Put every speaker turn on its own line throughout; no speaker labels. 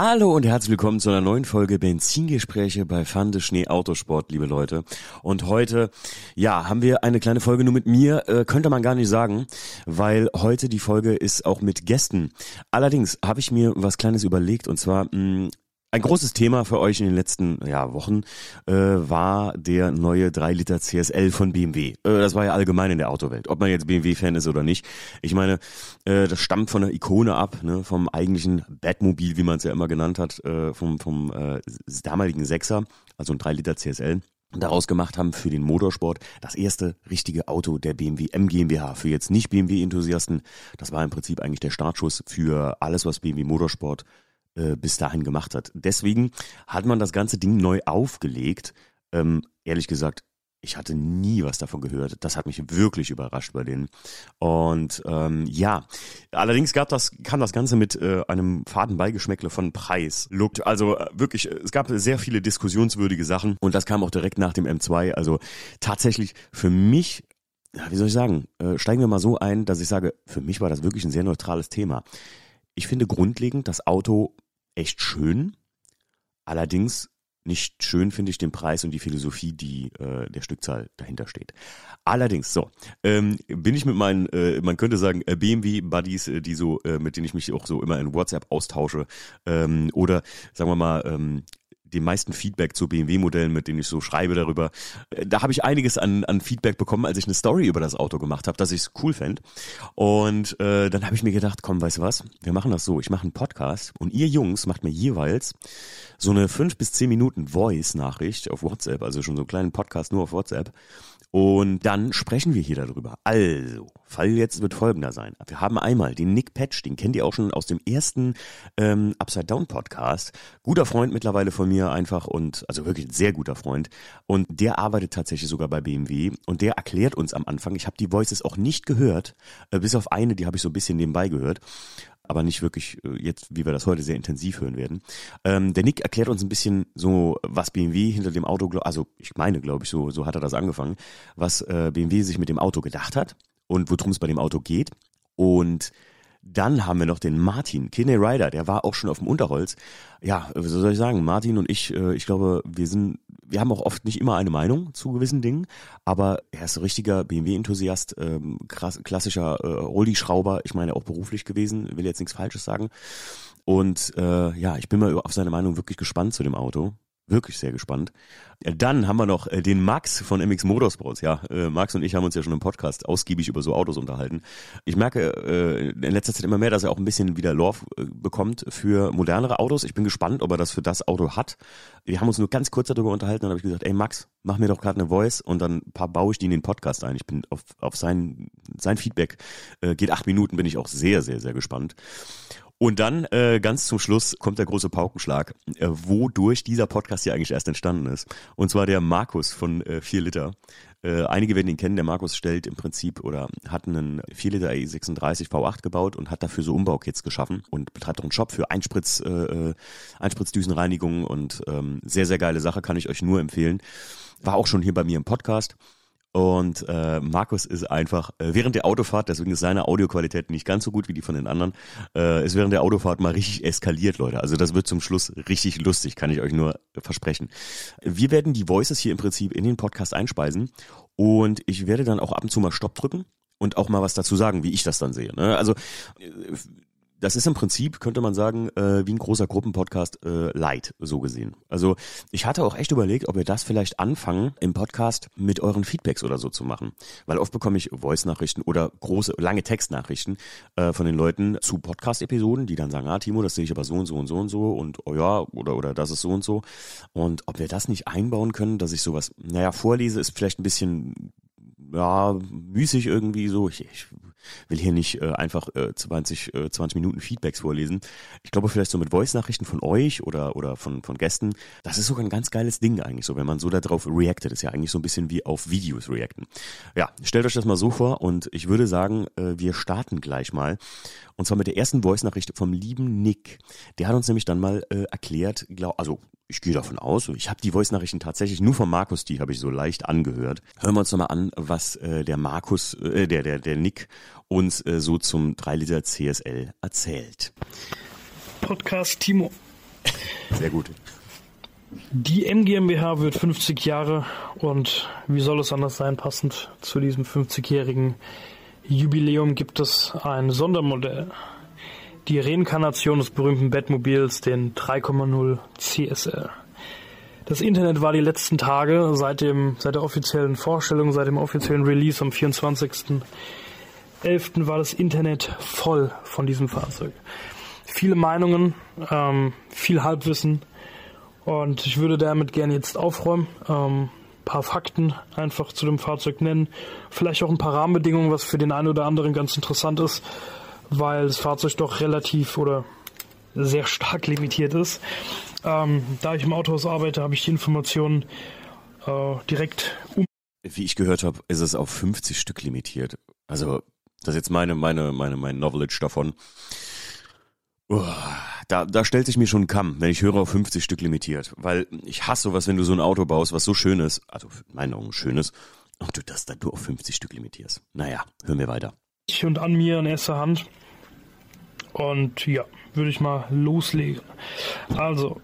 Hallo und herzlich willkommen zu einer neuen Folge Benzingespräche bei Fande Schnee Autosport, liebe Leute. Und heute, ja, haben wir eine kleine Folge nur mit mir, äh, könnte man gar nicht sagen, weil heute die Folge ist auch mit Gästen. Allerdings habe ich mir was Kleines überlegt und zwar mh, ein großes Thema für euch in den letzten ja, Wochen äh, war der neue 3 Liter CSL von BMW. Äh, das war ja allgemein in der Autowelt, ob man jetzt BMW-Fan ist oder nicht. Ich meine, äh, das stammt von der Ikone ab, ne, vom eigentlichen Batmobil, wie man es ja immer genannt hat, äh, vom, vom äh, damaligen Sechser, also ein 3 Liter CSL daraus gemacht haben für den Motorsport das erste richtige Auto der BMW M GmbH. Für jetzt nicht BMW-Enthusiasten, das war im Prinzip eigentlich der Startschuss für alles, was BMW Motorsport äh, bis dahin gemacht hat. Deswegen hat man das ganze Ding neu aufgelegt. Ähm, ehrlich gesagt, ich hatte nie was davon gehört. Das hat mich wirklich überrascht bei denen. Und ähm, ja, allerdings gab das, kam das Ganze mit äh, einem faden Beigeschmäckle von Preis. Looked, also äh, wirklich, es gab sehr viele diskussionswürdige Sachen und das kam auch direkt nach dem M2. Also tatsächlich für mich wie soll ich sagen, äh, steigen wir mal so ein, dass ich sage, für mich war das wirklich ein sehr neutrales Thema. Ich finde grundlegend das Auto echt schön. Allerdings nicht schön finde ich den Preis und die Philosophie, die äh, der Stückzahl dahinter steht. Allerdings, so, ähm, bin ich mit meinen, äh, man könnte sagen, äh, BMW-Buddies, äh, die so, äh, mit denen ich mich auch so immer in WhatsApp austausche, ähm, oder sagen wir mal, ähm, dem meisten Feedback zu BMW-Modellen, mit denen ich so schreibe darüber. Äh, da habe ich einiges an, an Feedback bekommen, als ich eine Story über das Auto gemacht habe, dass ich es cool fände. Und äh, dann habe ich mir gedacht, komm, weißt du was? Wir machen das so. Ich mache einen Podcast und ihr Jungs macht mir jeweils so eine fünf bis zehn Minuten Voice-Nachricht auf WhatsApp, also schon so einen kleinen Podcast nur auf WhatsApp. Und dann sprechen wir hier darüber. Also, Fall jetzt wird folgender sein. Wir haben einmal den Nick Patch, den kennt ihr auch schon aus dem ersten ähm, Upside Down Podcast. Guter Freund mittlerweile von mir einfach und also wirklich ein sehr guter Freund. Und der arbeitet tatsächlich sogar bei BMW und der erklärt uns am Anfang, ich habe die Voices auch nicht gehört, äh, bis auf eine, die habe ich so ein bisschen nebenbei gehört aber nicht wirklich äh, jetzt, wie wir das heute sehr intensiv hören werden. Ähm, der Nick erklärt uns ein bisschen so, was BMW hinter dem Auto, also ich meine, glaube ich, so, so hat er das angefangen, was äh, BMW sich mit dem Auto gedacht hat und worum es bei dem Auto geht. Und dann haben wir noch den Martin, Kinney Ryder, der war auch schon auf dem Unterholz. Ja, was soll ich sagen? Martin und ich, äh, ich glaube, wir sind, wir haben auch oft nicht immer eine Meinung zu gewissen Dingen, aber er ist ein richtiger BMW-Enthusiast, ähm, klassischer äh, Rolli-Schrauber, ich meine auch beruflich gewesen, will jetzt nichts Falsches sagen. Und äh, ja, ich bin mal auf seine Meinung wirklich gespannt zu dem Auto. Wirklich sehr gespannt. Dann haben wir noch äh, den Max von MX Motorsports. Ja, äh, Max und ich haben uns ja schon im Podcast ausgiebig über so Autos unterhalten. Ich merke äh, in letzter Zeit immer mehr, dass er auch ein bisschen wieder Love bekommt für modernere Autos. Ich bin gespannt, ob er das für das Auto hat. Wir haben uns nur ganz kurz darüber unterhalten. Dann habe ich gesagt, ey Max, mach mir doch gerade eine Voice und dann baue ich die in den Podcast ein. Ich bin auf, auf sein, sein Feedback. geht acht Minuten, bin ich auch sehr, sehr, sehr gespannt. Und dann äh, ganz zum Schluss kommt der große Paukenschlag, äh, wodurch dieser Podcast hier eigentlich erst entstanden ist. Und zwar der Markus von äh, 4 Liter. Äh, einige werden ihn kennen. Der Markus stellt im Prinzip oder hat einen 4 Liter E36 V8 gebaut und hat dafür so Umbaukits geschaffen und betreibt auch einen Shop für Einspritz, äh, äh, Einspritzdüsenreinigung und ähm, sehr, sehr geile Sache, kann ich euch nur empfehlen. War auch schon hier bei mir im Podcast. Und äh, Markus ist einfach äh, während der Autofahrt, deswegen ist seine Audioqualität nicht ganz so gut wie die von den anderen, äh, ist während der Autofahrt mal richtig eskaliert, Leute. Also das wird zum Schluss richtig lustig, kann ich euch nur versprechen. Wir werden die Voices hier im Prinzip in den Podcast einspeisen und ich werde dann auch ab und zu mal Stopp drücken und auch mal was dazu sagen, wie ich das dann sehe. Ne? Also äh, das ist im Prinzip, könnte man sagen, äh, wie ein großer Gruppenpodcast äh, light, so gesehen. Also ich hatte auch echt überlegt, ob wir das vielleicht anfangen, im Podcast mit euren Feedbacks oder so zu machen. Weil oft bekomme ich Voice-Nachrichten oder große, lange Textnachrichten äh, von den Leuten zu Podcast-Episoden, die dann sagen, ah Timo, das sehe ich aber so und so und so und so und oh ja, oder, oder das ist so und so. Und ob wir das nicht einbauen können, dass ich sowas, naja, vorlese, ist vielleicht ein bisschen ja, müßig irgendwie so. Ich, ich will hier nicht äh, einfach äh, 20, äh, 20 Minuten Feedbacks vorlesen. Ich glaube, vielleicht so mit Voice-Nachrichten von euch oder, oder von, von Gästen, das ist sogar ein ganz geiles Ding eigentlich so, wenn man so darauf reactet. Ist ja eigentlich so ein bisschen wie auf Videos reacten. Ja, stellt euch das mal so vor und ich würde sagen, äh, wir starten gleich mal. Und zwar mit der ersten Voice-Nachricht vom lieben Nick. Der hat uns nämlich dann mal äh, erklärt, glaub, also ich gehe davon aus, ich habe die Voice-Nachrichten tatsächlich nur von Markus, die habe ich so leicht angehört. Hören wir uns nochmal an, was äh, der Markus, äh, der, der, der Nick uns äh, so zum 3 Liter CSL erzählt.
Podcast Timo.
Sehr gut.
Die M GmbH wird 50 Jahre und wie soll es anders sein, passend zu diesem 50-jährigen Jubiläum gibt es ein Sondermodell. Die Reinkarnation des berühmten Batmobils, den 3,0 CSL. Das Internet war die letzten Tage seit dem, seit der offiziellen Vorstellung, seit dem offiziellen Release am 24.11. war das Internet voll von diesem Fahrzeug. Viele Meinungen, ähm, viel Halbwissen und ich würde damit gerne jetzt aufräumen. Ähm, paar Fakten einfach zu dem Fahrzeug nennen, vielleicht auch ein paar Rahmenbedingungen, was für den einen oder anderen ganz interessant ist, weil das Fahrzeug doch relativ oder sehr stark limitiert ist. Ähm, da ich im Autohaus arbeite, habe ich die Informationen äh, direkt um.
Wie ich gehört habe, ist es auf 50 Stück limitiert. Also, das ist jetzt meine, meine, meine, mein Knowledge davon. Uh, da, da stellt sich mir schon ein Kamm, wenn ich höre auf 50 Stück limitiert. Weil ich hasse sowas, wenn du so ein Auto baust, was so schön ist, also in meinen Augen schön ist, und du das dann nur auf 50 Stück limitierst. Naja, hören wir weiter.
Und an mir in erster Hand. Und ja, würde ich mal loslegen. Also,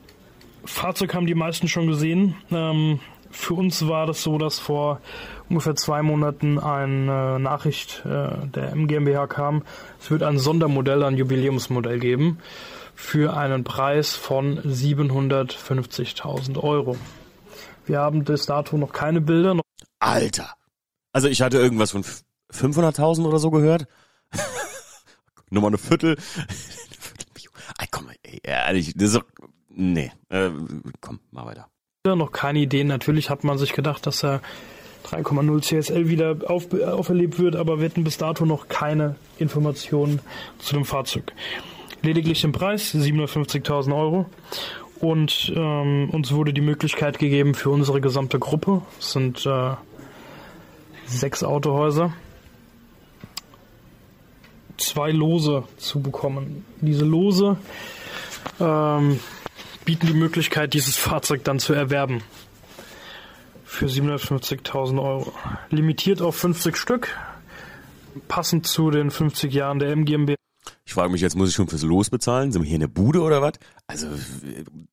Fahrzeug haben die meisten schon gesehen. Ähm, für uns war das so, dass vor ungefähr zwei Monaten eine Nachricht äh, der MGMBH kam. Es wird ein Sondermodell, ein Jubiläumsmodell geben für einen Preis von 750.000 Euro. Wir haben bis dato noch keine Bilder.
Alter! Also ich hatte irgendwas von 500.000 oder so gehört. Nur mal eine Viertel. Ey, komm, ey, ehrlich, das ist nee, äh, komm, mal weiter.
Noch keine Ideen. Natürlich hat man sich gedacht, dass er 3,0 CSL wieder auf, auferlebt wird, aber wir hatten bis dato noch keine Informationen zu dem Fahrzeug. Lediglich den Preis, 750.000 Euro. Und ähm, uns wurde die Möglichkeit gegeben für unsere gesamte Gruppe, es sind äh, sechs Autohäuser, zwei Lose zu bekommen. Diese Lose ähm, bieten die Möglichkeit, dieses Fahrzeug dann zu erwerben. Für 750.000 Euro. Limitiert auf 50 Stück. Passend zu den 50 Jahren der MGMB.
Ich frage mich jetzt, muss ich schon fürs Los bezahlen? Sind wir hier in der Bude oder was? Also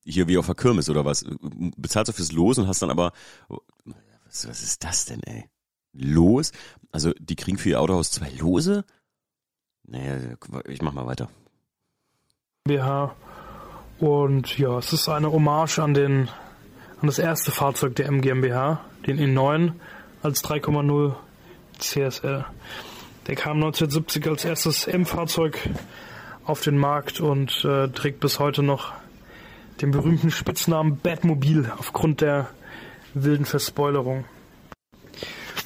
hier wie auf der Kirmes oder was? Bezahlst du fürs Los und hast dann aber... Was, was ist das denn, ey? Los? Also die kriegen für ihr Autohaus zwei Lose? Naja, ich mach mal weiter.
BH und ja, es ist eine Hommage an den an das erste Fahrzeug der MGMBH, den E9 als 3,0 CSL. Der kam 1970 als erstes M-Fahrzeug auf den Markt und äh, trägt bis heute noch den berühmten Spitznamen Batmobil aufgrund der wilden Verspoilerung.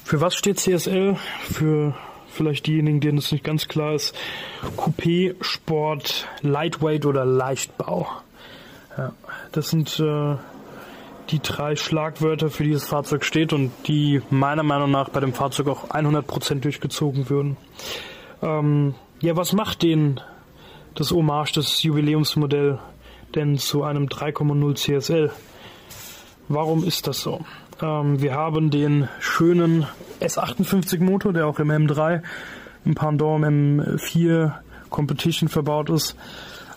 Für was steht CSL? Für vielleicht diejenigen, denen es nicht ganz klar ist, Coupé, Sport, Lightweight oder Leichtbau. Ja, das sind äh, die drei Schlagwörter, für die das Fahrzeug steht und die meiner Meinung nach bei dem Fahrzeug auch 100% durchgezogen würden. Ähm, ja, was macht den das Hommage, das Jubiläumsmodell denn zu einem 3,0 CSL? Warum ist das so? Ähm, wir haben den schönen S58 Motor, der auch im M3, im Pendant im M4 Competition verbaut ist.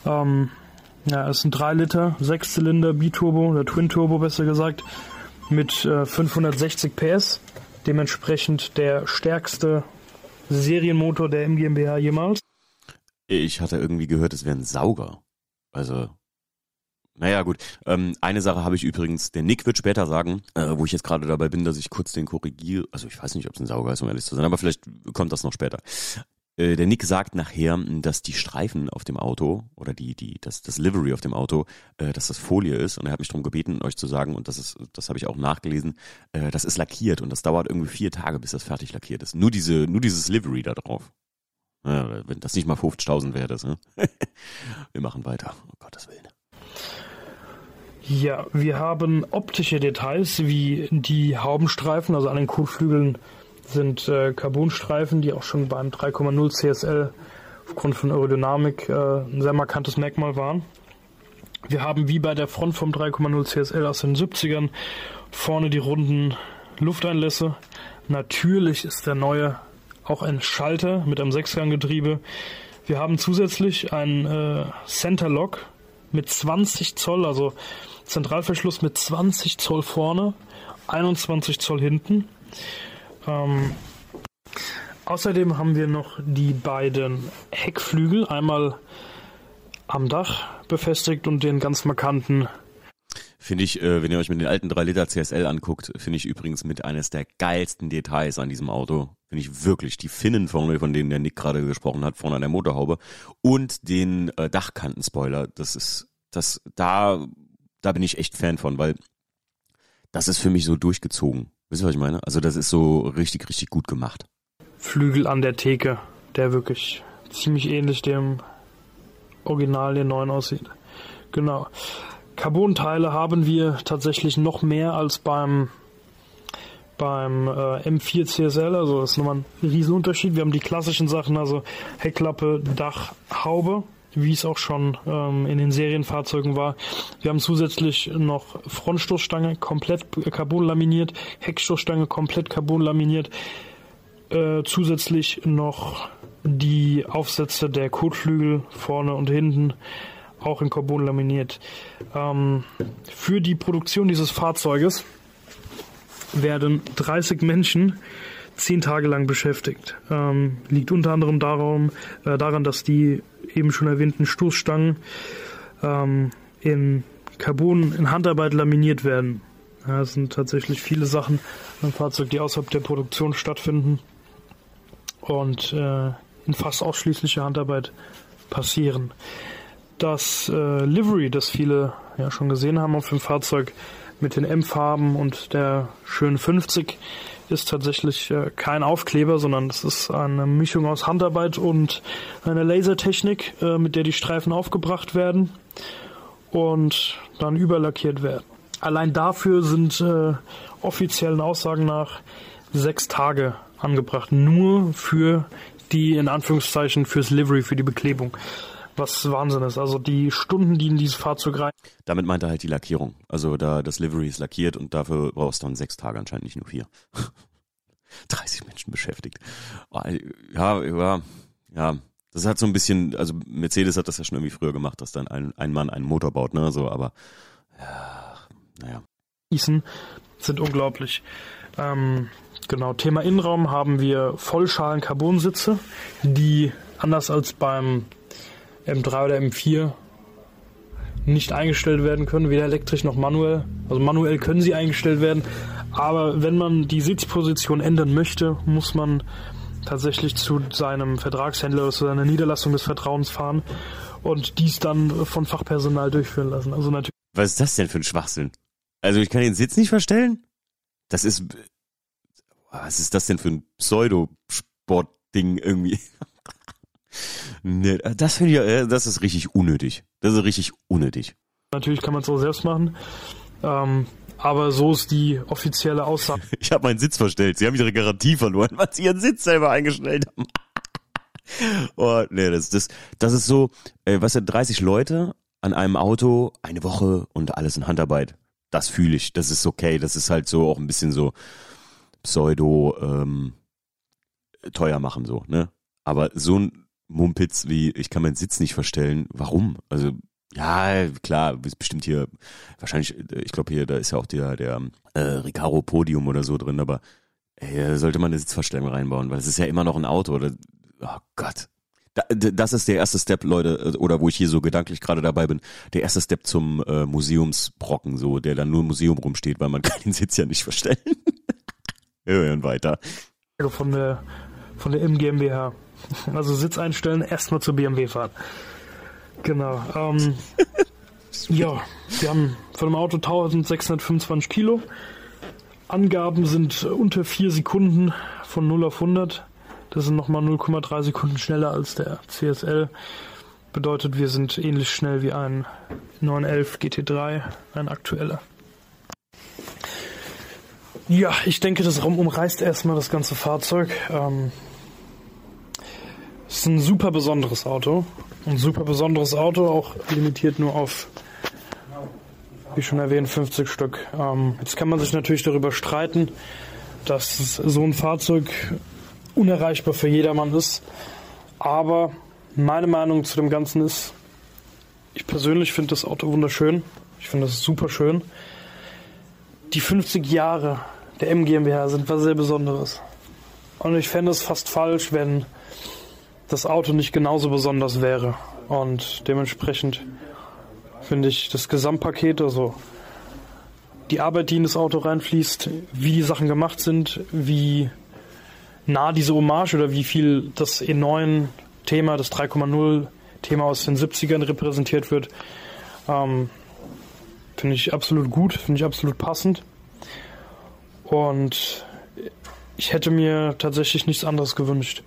Ähm, ja, es sind 3 Liter, 6 Zylinder Biturbo oder Twin Turbo besser gesagt, mit äh, 560 PS. Dementsprechend der stärkste Serienmotor der MGMBH jemals.
Ich hatte irgendwie gehört, es wäre ein Sauger. Also, naja, gut. Ähm, eine Sache habe ich übrigens, der Nick wird später sagen, äh, wo ich jetzt gerade dabei bin, dass ich kurz den korrigiere. Also ich weiß nicht, ob es ein Sauger ist, um ehrlich zu sein, aber vielleicht kommt das noch später. Äh, der Nick sagt nachher, dass die Streifen auf dem Auto oder die, die, das, das Livery auf dem Auto, äh, dass das Folie ist. Und er hat mich darum gebeten, euch zu sagen, und das ist, das habe ich auch nachgelesen, äh, das ist lackiert und das dauert irgendwie vier Tage, bis das fertig lackiert ist. Nur diese, nur dieses Livery da drauf. Ja, wenn das nicht mal 50.000 wäre, das, ne? Wir machen weiter. Um Gottes Willen.
Ja, wir haben optische Details wie die Haubenstreifen, also an den Kotflügeln sind äh, Carbonstreifen, die auch schon beim 3,0 CSL aufgrund von Aerodynamik äh, ein sehr markantes Merkmal waren. Wir haben wie bei der Front vom 3,0 CSL aus den 70ern vorne die runden Lufteinlässe. Natürlich ist der neue auch ein Schalter mit einem Sechsganggetriebe. Wir haben zusätzlich ein äh, Center Lock mit 20 Zoll, also Zentralverschluss mit 20 Zoll vorne, 21 Zoll hinten. Ähm, außerdem haben wir noch die beiden Heckflügel, einmal am Dach befestigt und den ganz markanten
Finde ich, äh, wenn ihr euch mit den alten 3 Liter CSL anguckt, finde ich übrigens mit eines der geilsten Details an diesem Auto. Finde ich wirklich die Finnen vorne, von denen der Nick gerade gesprochen hat, vorne an der Motorhaube und den äh, Dachkantenspoiler. Das ist, das, da, da bin ich echt Fan von, weil das ist für mich so durchgezogen. Wisst ihr, was ich meine? Also das ist so richtig, richtig gut gemacht.
Flügel an der Theke, der wirklich ziemlich ähnlich dem Original den neuen aussieht. Genau. Carbon-Teile haben wir tatsächlich noch mehr als beim beim äh, M4 CSL, also das ist nochmal ein Riesenunterschied. Wir haben die klassischen Sachen, also Heckklappe, Dach, Haube, wie es auch schon ähm, in den Serienfahrzeugen war. Wir haben zusätzlich noch Frontstoßstange komplett Carbon laminiert, Heckstoßstange komplett Carbon laminiert, äh, zusätzlich noch die Aufsätze der Kotflügel vorne und hinten auch in Carbon laminiert. Ähm, für die Produktion dieses Fahrzeuges werden 30 Menschen zehn Tage lang beschäftigt. Ähm, liegt unter anderem darum, äh, daran, dass die eben schon erwähnten Stoßstangen ähm, in Carbon in Handarbeit laminiert werden. Ja, es sind tatsächlich viele Sachen am Fahrzeug, die außerhalb der Produktion stattfinden und äh, in fast ausschließlicher Handarbeit passieren. Das äh, Livery, das viele ja schon gesehen haben auf dem Fahrzeug mit den M-Farben und der schönen 50, ist tatsächlich äh, kein Aufkleber, sondern es ist eine Mischung aus Handarbeit und einer Lasertechnik, äh, mit der die Streifen aufgebracht werden und dann überlackiert werden. Allein dafür sind äh, offiziellen Aussagen nach sechs Tage angebracht, nur für die in Anführungszeichen fürs Livery, für die Beklebung was Wahnsinn ist. Also die Stunden, die in dieses Fahrzeug rein.
Damit meint er halt die Lackierung. Also da das Livery ist lackiert und dafür brauchst du dann sechs Tage anscheinend, nicht nur vier. 30 Menschen beschäftigt. Oh, ja, ja, ja. Das hat so ein bisschen, also Mercedes hat das ja schon irgendwie früher gemacht, dass dann ein, ein Mann einen Motor baut, ne, so, aber, ja, naja.
sind unglaublich. Ähm, genau, Thema Innenraum haben wir Vollschalen-Carbon-Sitze, die anders als beim M3 oder M4 nicht eingestellt werden können, weder elektrisch noch manuell. Also manuell können sie eingestellt werden, aber wenn man die Sitzposition ändern möchte, muss man tatsächlich zu seinem Vertragshändler oder zu seiner Niederlassung des Vertrauens fahren und dies dann von Fachpersonal durchführen lassen. Also natürlich.
Was ist das denn für ein Schwachsinn? Also ich kann den Sitz nicht verstellen? Das ist. Was ist das denn für ein Pseudosportding irgendwie? Nee, das finde ich, äh, das ist richtig unnötig. Das ist richtig unnötig.
Natürlich kann man es auch selbst machen. Ähm, aber so ist die offizielle Aussage.
Ich habe meinen Sitz verstellt. Sie haben ihre Garantie verloren, weil sie ihren Sitz selber eingestellt haben. oh, nee, das, das, das ist so, äh, was sind 30 Leute an einem Auto, eine Woche und alles in Handarbeit. Das fühle ich. Das ist okay. Das ist halt so auch ein bisschen so pseudo ähm, teuer machen so, ne? Aber so ein Mumpitz wie, ich kann meinen Sitz nicht verstellen. Warum? Also, ja, klar, ist bestimmt hier, wahrscheinlich, ich glaube hier, da ist ja auch der, der äh, Recaro Podium oder so drin, aber ey, sollte man eine Sitzverstellung reinbauen, weil es ist ja immer noch ein Auto. Oder, oh Gott. Da, das ist der erste Step, Leute, oder wo ich hier so gedanklich gerade dabei bin, der erste Step zum äh, Museumsbrocken, so, der dann nur im Museum rumsteht, weil man kann den Sitz ja nicht verstellen. Wir hören weiter.
Von der, von der MGMBH. Also Sitz einstellen, erstmal zur BMW fahren. Genau. Ähm, ja, wir haben von dem Auto 1625 Kilo. Angaben sind unter 4 Sekunden von 0 auf 100. Das sind nochmal 0,3 Sekunden schneller als der CSL. Bedeutet, wir sind ähnlich schnell wie ein 911 GT3, ein aktueller. Ja, ich denke, das Raum umreißt erstmal das ganze Fahrzeug. Ähm, ist ein super besonderes Auto. Ein super besonderes Auto, auch limitiert nur auf, wie schon erwähnt, 50 Stück. Ähm, jetzt kann man sich natürlich darüber streiten, dass so ein Fahrzeug unerreichbar für jedermann ist. Aber meine Meinung zu dem Ganzen ist, ich persönlich finde das Auto wunderschön. Ich finde das super schön. Die 50 Jahre der M GmbH sind was sehr Besonderes. Und ich fände es fast falsch, wenn das Auto nicht genauso besonders wäre. Und dementsprechend finde ich das Gesamtpaket, also die Arbeit, die in das Auto reinfließt, wie die Sachen gemacht sind, wie nah diese Hommage oder wie viel das E9-Thema, das 3,0-Thema aus den 70ern repräsentiert wird, ähm, finde ich absolut gut, finde ich absolut passend. Und ich hätte mir tatsächlich nichts anderes gewünscht.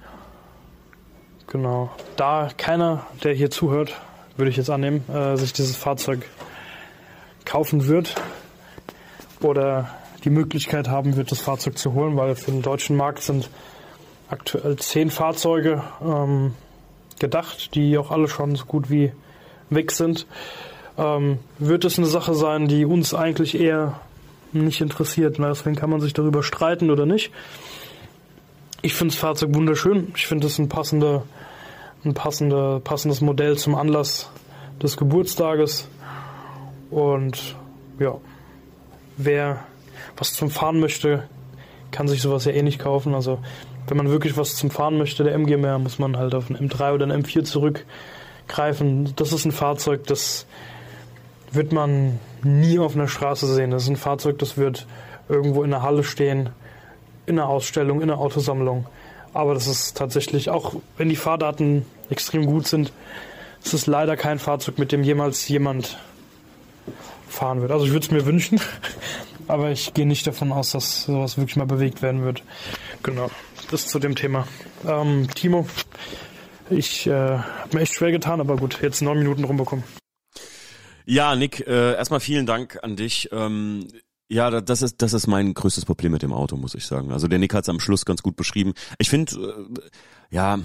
Genau. Da keiner, der hier zuhört, würde ich jetzt annehmen, äh, sich dieses Fahrzeug kaufen wird oder die Möglichkeit haben wird, das Fahrzeug zu holen, weil für den deutschen Markt sind aktuell zehn Fahrzeuge ähm, gedacht, die auch alle schon so gut wie weg sind. Ähm, wird es eine Sache sein, die uns eigentlich eher nicht interessiert. Deswegen kann man sich darüber streiten oder nicht. Ich finde das Fahrzeug wunderschön. Ich finde es ein passender, ein passender, passendes Modell zum Anlass des Geburtstages. Und ja, wer was zum Fahren möchte, kann sich sowas ja eh nicht kaufen. Also wenn man wirklich was zum Fahren möchte, der MGMR, muss man halt auf einen M3 oder einen M4 zurückgreifen. Das ist ein Fahrzeug, das wird man nie auf einer Straße sehen. Das ist ein Fahrzeug, das wird irgendwo in der Halle stehen, in einer Ausstellung, in einer Autosammlung. Aber das ist tatsächlich, auch wenn die Fahrdaten extrem gut sind, es ist leider kein Fahrzeug, mit dem jemals jemand fahren wird. Also ich würde es mir wünschen, aber ich gehe nicht davon aus, dass sowas wirklich mal bewegt werden wird. Genau, das zu dem Thema. Ähm, Timo, ich äh, habe mir echt schwer getan, aber gut, jetzt neun Minuten rumbekommen.
Ja, Nick, äh, erstmal vielen Dank an dich. Ähm, ja, das ist das ist mein größtes Problem mit dem Auto, muss ich sagen. Also der Nick hat es am Schluss ganz gut beschrieben. Ich finde, äh, ja,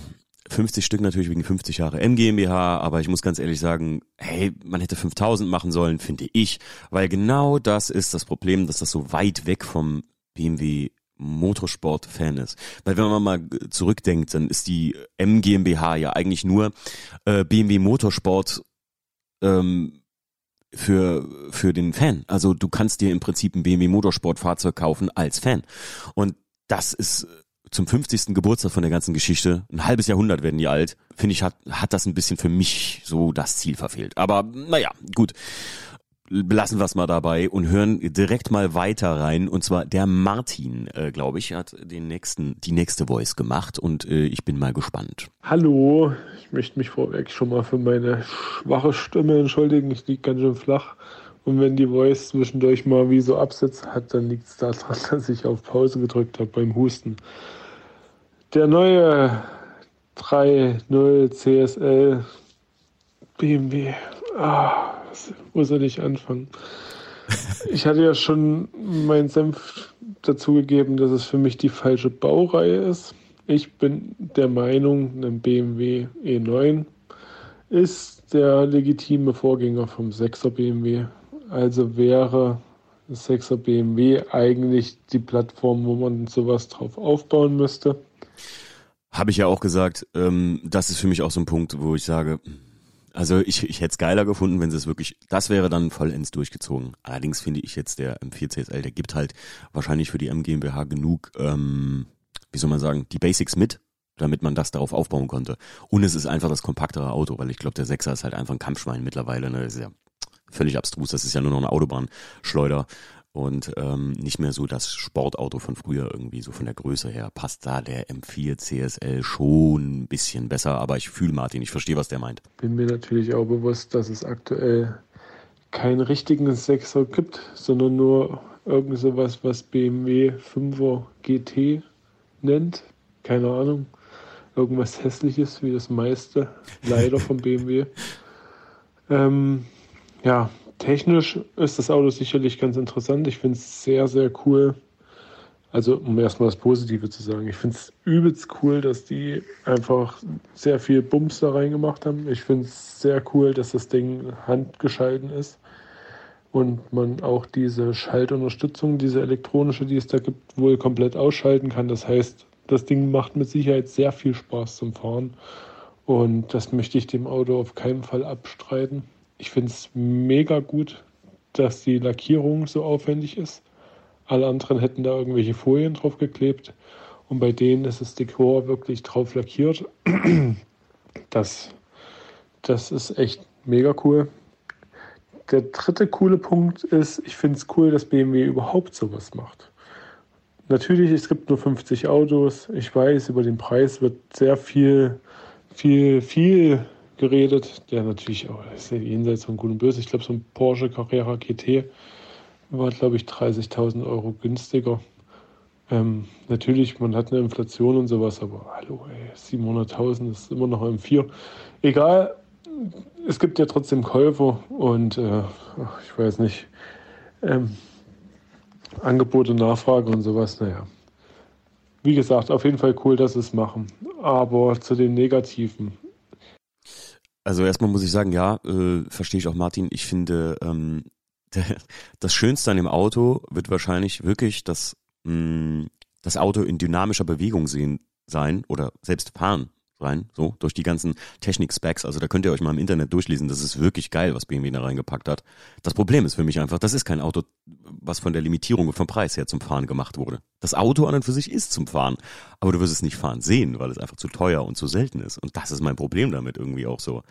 50 Stück natürlich wegen 50 Jahre MGMBH, aber ich muss ganz ehrlich sagen, hey, man hätte 5000 machen sollen, finde ich, weil genau das ist das Problem, dass das so weit weg vom BMW Motorsport-Fan ist. Weil wenn man mal zurückdenkt, dann ist die MGMBH ja eigentlich nur äh, BMW Motorsport ähm, für, für den Fan. Also du kannst dir im Prinzip ein BMW Motorsportfahrzeug kaufen als Fan. Und das ist zum 50. Geburtstag von der ganzen Geschichte, ein halbes Jahrhundert werden die alt, finde ich, hat, hat das ein bisschen für mich so das Ziel verfehlt. Aber naja, gut. Lassen wir es mal dabei und hören direkt mal weiter rein. Und zwar der Martin, äh, glaube ich, hat den nächsten, die nächste Voice gemacht und äh, ich bin mal gespannt.
Hallo, ich möchte mich vorweg schon mal für meine schwache Stimme entschuldigen. Ich liege ganz schön flach. Und wenn die Voice zwischendurch mal wie so Absätze hat, dann liegt es daran, dass ich auf Pause gedrückt habe beim Husten. Der neue 3.0 CSL BMW. Ah, wo soll ich anfangen? Ich hatte ja schon meinen Senf dazu gegeben, dass es für mich die falsche Baureihe ist. Ich bin der Meinung, ein BMW E9 ist der legitime Vorgänger vom 6er BMW. Also wäre das 6er BMW eigentlich die Plattform, wo man sowas drauf aufbauen müsste.
Habe ich ja auch gesagt, ähm, das ist für mich auch so ein Punkt, wo ich sage, also ich, ich hätte es geiler gefunden, wenn sie es wirklich, das wäre dann vollends durchgezogen. Allerdings finde ich jetzt der M4 CSL, der gibt halt wahrscheinlich für die MGMBH genug, ähm, wie soll man sagen, die Basics mit, damit man das darauf aufbauen konnte. Und es ist einfach das kompaktere Auto, weil ich glaube, der 6er ist halt einfach ein Kampfschwein mittlerweile. Ne? Das ist ja völlig abstrus, das ist ja nur noch eine Autobahnschleuder und ähm, nicht mehr so das Sportauto von früher irgendwie, so von der Größe her. Passt da der M4 CSL schon ein bisschen besser, aber ich fühle Martin, ich verstehe, was der meint.
Bin mir natürlich auch bewusst, dass es aktuell keinen richtigen Sechser gibt, sondern nur irgend sowas, was BMW 5er GT nennt. Keine Ahnung. Irgendwas hässliches, wie das meiste, leider von BMW. Ähm, ja, technisch ist das Auto sicherlich ganz interessant. Ich finde es sehr, sehr cool. Also, um erstmal das Positive zu sagen, ich finde es übelst cool, dass die einfach sehr viel Bums da reingemacht haben. Ich finde es sehr cool, dass das Ding handgeschalten ist und man auch diese Schaltunterstützung, diese elektronische, die es da gibt, wohl komplett ausschalten kann. Das heißt, das Ding macht mit Sicherheit sehr viel Spaß zum Fahren und das möchte ich dem Auto auf keinen Fall abstreiten. Ich finde es mega gut, dass die Lackierung so aufwendig ist. Alle anderen hätten da irgendwelche Folien drauf geklebt. Und bei denen ist das Dekor wirklich drauf lackiert. Das, das ist echt mega cool. Der dritte coole Punkt ist, ich finde es cool, dass BMW überhaupt sowas macht. Natürlich, es gibt nur 50 Autos. Ich weiß, über den Preis wird sehr viel, viel, viel geredet, der natürlich auch ist ja jenseits von Gut und Böse. Ich glaube, so ein Porsche Carrera GT war, glaube ich, 30.000 Euro günstiger. Ähm, natürlich, man hat eine Inflation und sowas, aber hallo, 700.000 ist immer noch ein 4. Egal, es gibt ja trotzdem Käufer und äh, ich weiß nicht, ähm, Angebote, Nachfrage und sowas, naja. Wie gesagt, auf jeden Fall cool, dass sie es machen. Aber zu den Negativen.
Also erstmal muss ich sagen, ja, äh, verstehe ich auch Martin. Ich finde, ähm, das Schönste an dem Auto wird wahrscheinlich wirklich das, mh, mm, das Auto in dynamischer Bewegung sehen sein oder selbst fahren rein, so durch die ganzen Technik-Specs. Also da könnt ihr euch mal im Internet durchlesen. Das ist wirklich geil, was BMW da reingepackt hat. Das Problem ist für mich einfach, das ist kein Auto, was von der Limitierung vom Preis her zum Fahren gemacht wurde. Das Auto an und für sich ist zum Fahren, aber du wirst es nicht fahren sehen, weil es einfach zu teuer und zu selten ist. Und das ist mein Problem damit irgendwie auch so.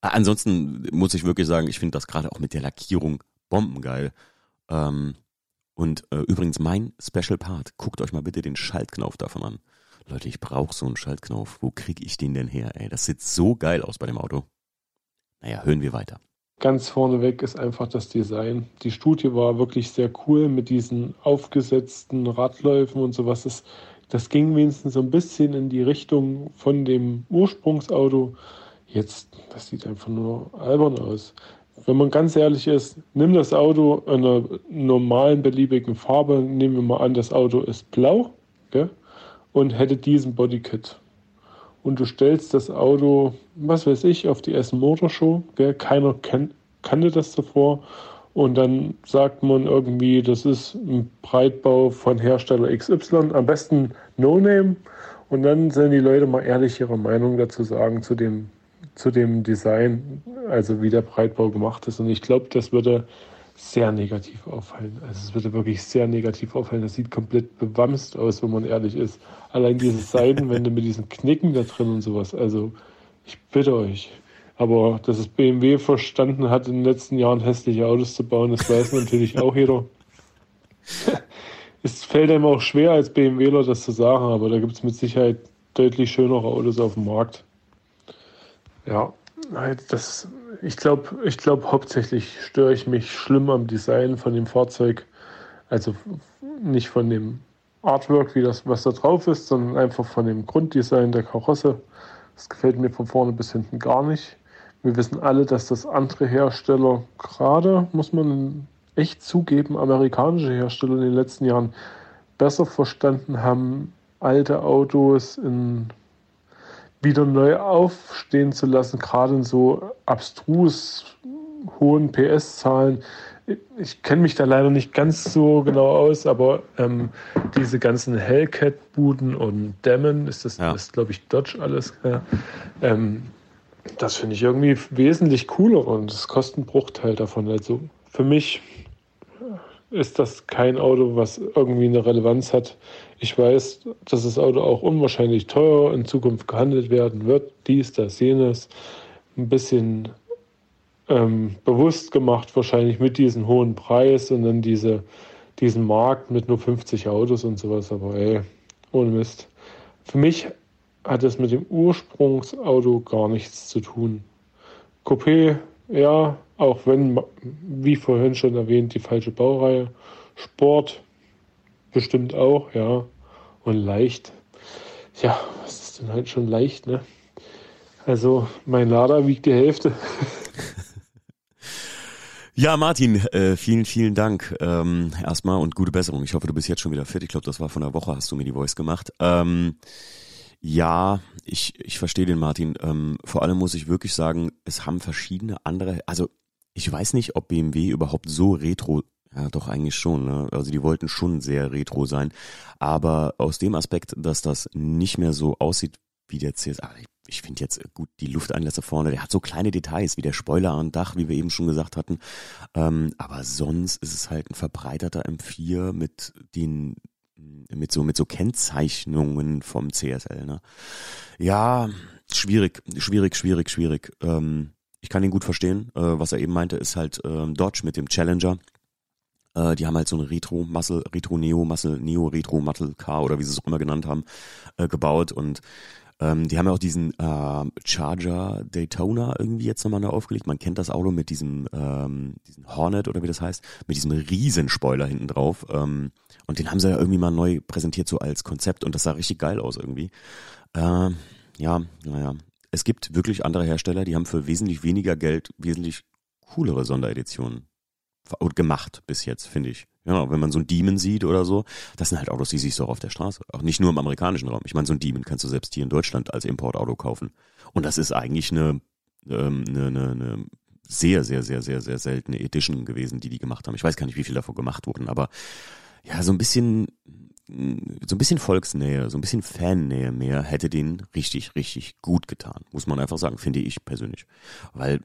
Ansonsten muss ich wirklich sagen, ich finde das gerade auch mit der Lackierung bombengeil. Ähm, und äh, übrigens mein Special Part, guckt euch mal bitte den Schaltknopf davon an. Leute, ich brauche so einen Schaltknopf. Wo kriege ich den denn her? Ey, das sieht so geil aus bei dem Auto. Naja, hören wir weiter.
Ganz vorneweg ist einfach das Design. Die Studie war wirklich sehr cool mit diesen aufgesetzten Radläufen und sowas. Das, das ging wenigstens so ein bisschen in die Richtung von dem Ursprungsauto. Jetzt, das sieht einfach nur albern aus. Wenn man ganz ehrlich ist, nimm das Auto in einer normalen, beliebigen Farbe. Nehmen wir mal an, das Auto ist blau. Gell? Und hätte diesen Bodykit. Und du stellst das Auto, was weiß ich, auf die Essen Motorshow, gell? keiner kan kannte das davor. Und dann sagt man irgendwie, das ist ein Breitbau von Hersteller XY, am besten No Name. Und dann sollen die Leute mal ehrlich ihre Meinung dazu sagen zu dem, zu dem Design, also wie der Breitbau gemacht ist. Und ich glaube, das würde sehr negativ auffallen. Also es würde wirklich sehr negativ auffallen. Das sieht komplett bewamst aus, wenn man ehrlich ist. Allein diese Seitenwände mit diesen Knicken da drin und sowas. Also ich bitte euch. Aber dass es BMW verstanden hat, in den letzten Jahren hässliche Autos zu bauen, das weiß natürlich auch jeder. es fällt einem auch schwer als BMWler das zu sagen, aber da gibt es mit Sicherheit deutlich schönere Autos auf dem Markt. Ja, das ich glaube, ich glaub, hauptsächlich störe ich mich schlimm am Design von dem Fahrzeug. Also nicht von dem Artwork, wie das, was da drauf ist, sondern einfach von dem Grunddesign der Karosse. Das gefällt mir von vorne bis hinten gar nicht. Wir wissen alle, dass das andere Hersteller, gerade muss man echt zugeben, amerikanische Hersteller in den letzten Jahren besser verstanden haben, alte Autos in wieder neu aufstehen zu lassen, gerade in so abstrus hohen PS-Zahlen. Ich kenne mich da leider nicht ganz so genau aus, aber ähm, diese ganzen Hellcat-Buden und Dämmen, ist das, ja. ist glaube ich Dodge alles, ja, ähm, das finde ich irgendwie wesentlich cooler und es kostet einen Bruchteil davon. Also für mich ist das kein Auto, was irgendwie eine Relevanz hat. Ich weiß, dass das Auto auch unwahrscheinlich teuer in Zukunft gehandelt werden wird. Dies, das, jenes. Ein bisschen ähm, bewusst gemacht, wahrscheinlich mit diesem hohen Preis und dann diese, diesen Markt mit nur 50 Autos und sowas. Aber ey, ohne Mist. Für mich hat es mit dem Ursprungsauto gar nichts zu tun. Coupé, ja, auch wenn, wie vorhin schon erwähnt, die falsche Baureihe. Sport bestimmt auch, ja. Und leicht. Ja, was ist denn halt schon leicht, ne? Also, mein Lader wiegt die Hälfte.
Ja, Martin, äh, vielen, vielen Dank ähm, erstmal und gute Besserung. Ich hoffe, du bist jetzt schon wieder fit. Ich glaube, das war von der Woche, hast du mir die Voice gemacht. Ähm, ja, ich, ich verstehe den Martin. Ähm, vor allem muss ich wirklich sagen, es haben verschiedene andere, also ich weiß nicht, ob BMW überhaupt so retro, ja doch eigentlich schon, ne? also die wollten schon sehr retro sein, aber aus dem Aspekt, dass das nicht mehr so aussieht wie der CSA, ich finde jetzt gut die Lufteinlässe vorne, der hat so kleine Details wie der Spoiler am Dach, wie wir eben schon gesagt hatten. Ähm, aber sonst ist es halt ein verbreiterter M4 mit den mit so mit so Kennzeichnungen vom CSL. Ne? Ja, schwierig, schwierig, schwierig, schwierig. Ähm, ich kann ihn gut verstehen. Äh, was er eben meinte, ist halt ähm, Dodge mit dem Challenger. Äh, die haben halt so eine Retro Muscle, Retro Neo Muscle, Neo Retro Muscle Car oder wie sie es auch immer genannt haben, äh, gebaut und ähm, die haben ja auch diesen äh, Charger Daytona irgendwie jetzt nochmal neu aufgelegt. Man kennt das Auto mit diesem ähm, diesen Hornet oder wie das heißt, mit diesem riesen Spoiler hinten drauf. Ähm, und den haben sie ja irgendwie mal neu präsentiert so als Konzept und das sah richtig geil aus irgendwie. Äh, ja, naja. Es gibt wirklich andere Hersteller, die haben für wesentlich weniger Geld wesentlich coolere Sondereditionen gemacht bis jetzt, finde ich. Ja, wenn man so ein Demon sieht oder so, das sind halt Autos, die siehst du auch auf der Straße. Auch nicht nur im amerikanischen Raum. Ich meine, so ein Demon kannst du selbst hier in Deutschland als Importauto kaufen. Und das ist eigentlich eine, ähm, eine, eine, eine sehr, sehr, sehr, sehr, sehr seltene Edition gewesen, die die gemacht haben. Ich weiß gar nicht, wie viel davon gemacht wurden, aber ja, so ein bisschen, so ein bisschen Volksnähe, so ein bisschen Fannähe mehr hätte den richtig, richtig gut getan. Muss man einfach sagen, finde ich persönlich. Weil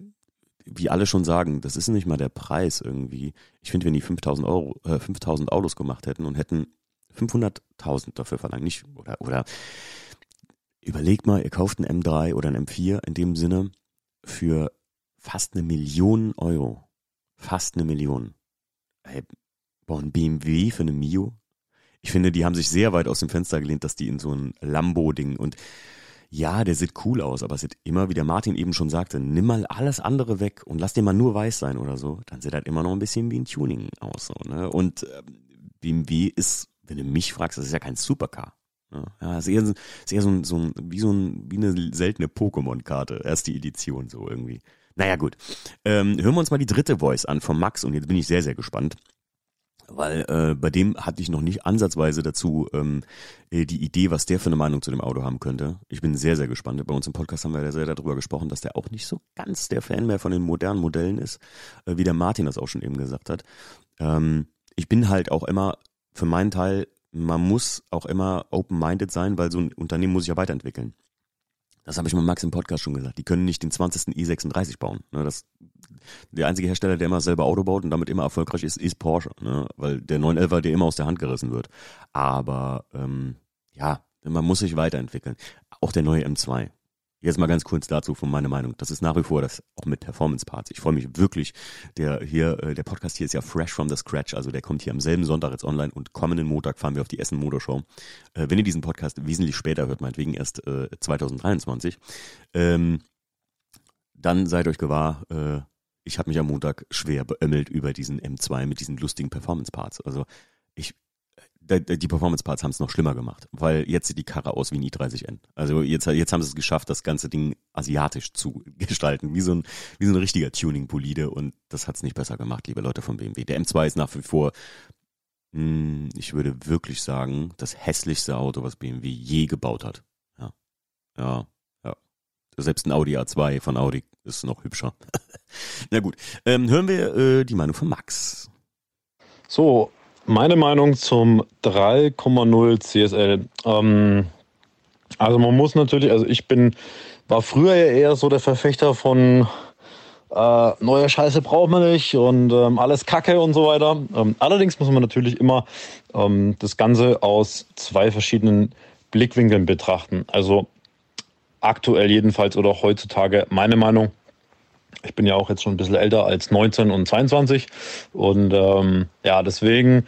wie alle schon sagen, das ist nicht mal der Preis irgendwie. Ich finde, wenn die 5000 Euro, äh, 5000 Autos gemacht hätten und hätten 500.000 dafür verlangt, nicht, oder, oder, überlegt mal, ihr kauft einen M3 oder einen M4 in dem Sinne für fast eine Million Euro. Fast eine Million. Hey, boah, ein BMW für eine Mio? Ich finde, die haben sich sehr weit aus dem Fenster gelehnt, dass die in so ein Lambo-Ding und ja, der sieht cool aus, aber es sieht immer, wie der Martin eben schon sagte, nimm mal alles andere weg und lass den mal nur weiß sein oder so, dann sieht halt immer noch ein bisschen wie ein Tuning aus. So, ne? Und BMW ist, wenn du mich fragst, das ist ja kein Supercar. Ne? Ja, ist eher, ist eher so, ein, so wie so ein, wie eine seltene Pokémon-Karte, erste Edition so irgendwie. Naja, gut. Ähm, hören wir uns mal die dritte Voice an von Max und jetzt bin ich sehr, sehr gespannt weil äh, bei dem hatte ich noch nicht ansatzweise dazu ähm, äh, die Idee, was der für eine Meinung zu dem Auto haben könnte. Ich bin sehr, sehr gespannt. Bei uns im Podcast haben wir ja sehr darüber gesprochen, dass der auch nicht so ganz der Fan mehr von den modernen Modellen ist, äh, wie der Martin das auch schon eben gesagt hat. Ähm, ich bin halt auch immer, für meinen Teil, man muss auch immer open-minded sein, weil so ein Unternehmen muss sich ja weiterentwickeln. Das habe ich mit Max im Podcast schon gesagt. Die können nicht den 20. i36 bauen. Ne, das, der einzige Hersteller, der immer selber Auto baut und damit immer erfolgreich ist, ist Porsche. Ne? Weil der 911er dir immer aus der Hand gerissen wird. Aber ähm, ja, man muss sich weiterentwickeln. Auch der neue M2. Jetzt mal ganz kurz dazu von meiner Meinung. Das ist nach wie vor das auch mit Performance Parts. Ich freue mich wirklich. Der hier, äh, der Podcast hier ist ja fresh from the scratch. Also der kommt hier am selben Sonntag jetzt online und kommenden Montag fahren wir auf die Essen Motorshow. Äh, wenn ihr diesen Podcast wesentlich später hört, meinetwegen erst äh, 2023, ähm, dann seid euch gewahr, äh, ich habe mich am Montag schwer beömmelt über diesen M2 mit diesen lustigen Performance Parts. Also ich die Performance-Parts haben es noch schlimmer gemacht, weil jetzt sieht die Karre aus wie ein i30N. Also jetzt, jetzt haben sie es geschafft, das ganze Ding asiatisch zu gestalten, wie so ein, wie so ein richtiger Tuning-Polide und das hat es nicht besser gemacht, liebe Leute von BMW. Der M2 ist nach wie vor, mh, hm, ich würde wirklich sagen, das hässlichste Auto, was BMW je gebaut hat. Ja, ja, ja. Selbst ein Audi A2 von Audi ist noch hübscher. Na gut, ähm, hören wir äh, die Meinung von Max.
So, meine Meinung zum 3,0 CSL. Ähm, also man muss natürlich, also ich bin, war früher ja eher so der Verfechter von äh, neue Scheiße braucht man nicht und ähm, alles Kacke und so weiter. Ähm, allerdings muss man natürlich immer ähm, das Ganze aus zwei verschiedenen Blickwinkeln betrachten. Also aktuell jedenfalls oder heutzutage meine Meinung ich bin ja auch jetzt schon ein bisschen älter als 19 und 22 und ähm, ja, deswegen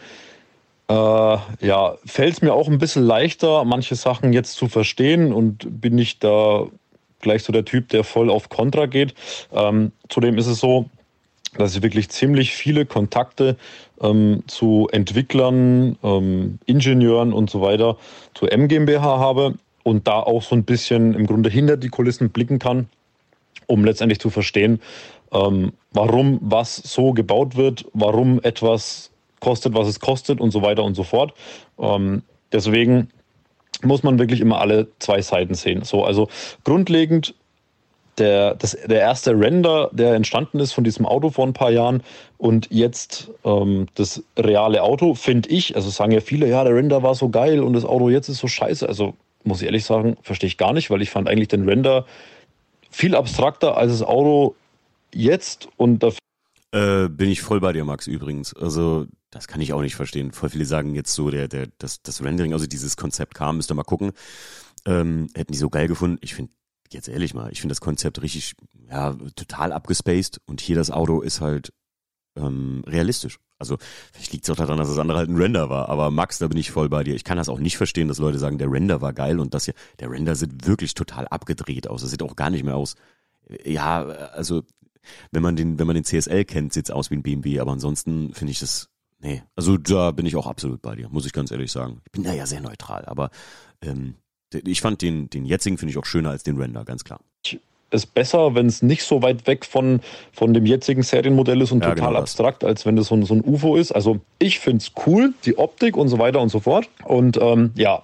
äh, ja, fällt es mir auch ein bisschen leichter, manche Sachen jetzt zu verstehen und bin ich da gleich so der Typ, der voll auf Kontra geht. Ähm, zudem ist es so, dass ich wirklich ziemlich viele Kontakte ähm, zu Entwicklern, ähm, Ingenieuren und so weiter zu MGmbH habe und da auch so ein bisschen im Grunde hinter die Kulissen blicken kann um letztendlich zu verstehen, ähm, warum was so gebaut wird, warum etwas kostet, was es kostet und so weiter und so fort. Ähm, deswegen muss man wirklich immer alle zwei Seiten sehen. So, also grundlegend der, das, der erste Render, der entstanden ist von diesem Auto vor ein paar Jahren und jetzt ähm, das reale Auto, finde ich, also sagen ja viele, ja, der Render war so geil und das Auto jetzt ist so scheiße. Also muss ich ehrlich sagen, verstehe ich gar nicht, weil ich fand eigentlich den Render viel abstrakter als das Auto jetzt und dafür
äh, bin ich voll bei dir, Max, übrigens. Also, das kann ich auch nicht verstehen. Voll viele sagen jetzt so, der, der, das, das Rendering, also dieses Konzept kam, müsst ihr mal gucken. Ähm, hätten die so geil gefunden. Ich finde, jetzt ehrlich mal, ich finde das Konzept richtig, ja, total abgespaced und hier das Auto ist halt ähm, realistisch. Also vielleicht liegt es auch daran, dass das andere halt ein Render war. Aber Max, da bin ich voll bei dir. Ich kann das auch nicht verstehen, dass Leute sagen, der Render war geil und das hier, der Render sieht wirklich total abgedreht aus. Das sieht auch gar nicht mehr aus. Ja, also wenn man den, wenn man den CSL kennt, sieht's aus wie ein BMW, aber ansonsten finde ich das, nee. Also da bin ich auch absolut bei dir, muss ich ganz ehrlich sagen. Ich bin da ja sehr neutral, aber ähm, ich fand den, den jetzigen finde ich auch schöner als den Render, ganz klar
ist besser, wenn es nicht so weit weg von, von dem jetzigen Serienmodell ist und ja, total genau abstrakt, als wenn das so ein, so ein UFO ist. Also ich finde es cool, die Optik und so weiter und so fort. Und ähm, ja,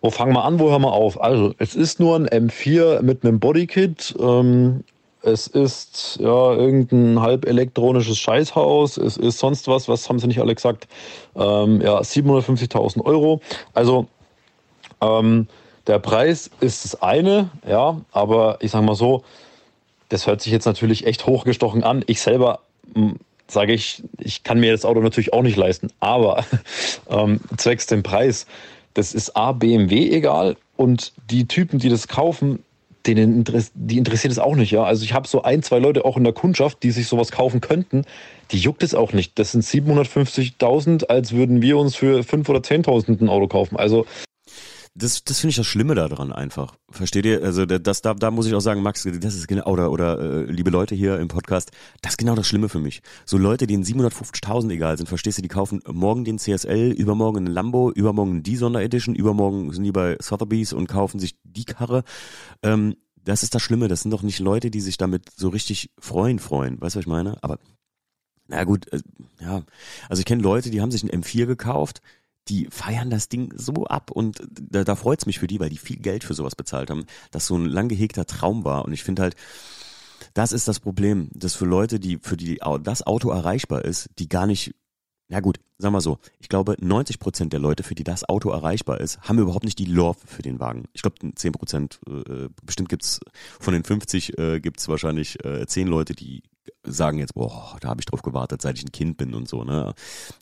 wo fangen wir an, wo hören wir auf? Also, es ist nur ein M4 mit einem Bodykit. Ähm, es ist ja irgendein halb elektronisches Scheißhaus. Es ist sonst was, was haben sie nicht alle gesagt? Ähm, ja, 750.000 Euro. Also, ähm, der Preis ist das eine, ja, aber ich sage mal so, das hört sich jetzt natürlich echt hochgestochen an. Ich selber hm, sage ich, ich kann mir das Auto natürlich auch nicht leisten, aber ähm, zwecks dem Preis, das ist A, BMW egal und die Typen, die das kaufen, denen die interessiert es auch nicht, ja. Also ich habe so ein, zwei Leute auch in der Kundschaft, die sich sowas kaufen könnten, die juckt es auch nicht. Das sind 750.000, als würden wir uns für 5.000 oder 10.000 ein Auto kaufen. Also
das, das finde ich das Schlimme daran einfach. Versteht ihr? Also das, da, da muss ich auch sagen, Max, das ist genau, oder, oder äh, liebe Leute hier im Podcast, das ist genau das Schlimme für mich. So Leute, denen 750.000 egal sind, verstehst du, die kaufen morgen den CSL, übermorgen einen Lambo, übermorgen die Sonderedition, übermorgen sind die bei Sotheby's und kaufen sich die Karre. Ähm, das ist das Schlimme, das sind doch nicht Leute, die sich damit so richtig freuen, freuen. Weißt du, was ich meine? Aber na gut, äh, ja. Also ich kenne Leute, die haben sich einen M4 gekauft, die feiern das Ding so ab und da, da freut's mich für die, weil die viel Geld für sowas bezahlt haben, dass so ein lang gehegter Traum war. Und ich finde halt, das ist das Problem, dass für Leute, die für die das Auto erreichbar ist, die gar nicht ja gut, sagen wir so, ich glaube 90 Prozent der Leute, für die das Auto erreichbar ist, haben überhaupt nicht die Love für den Wagen. Ich glaube 10 Prozent, äh, bestimmt gibt's von den 50 äh, gibt's wahrscheinlich äh, 10 Leute, die sagen jetzt, boah, da habe ich drauf gewartet, seit ich ein Kind bin und so. Ne?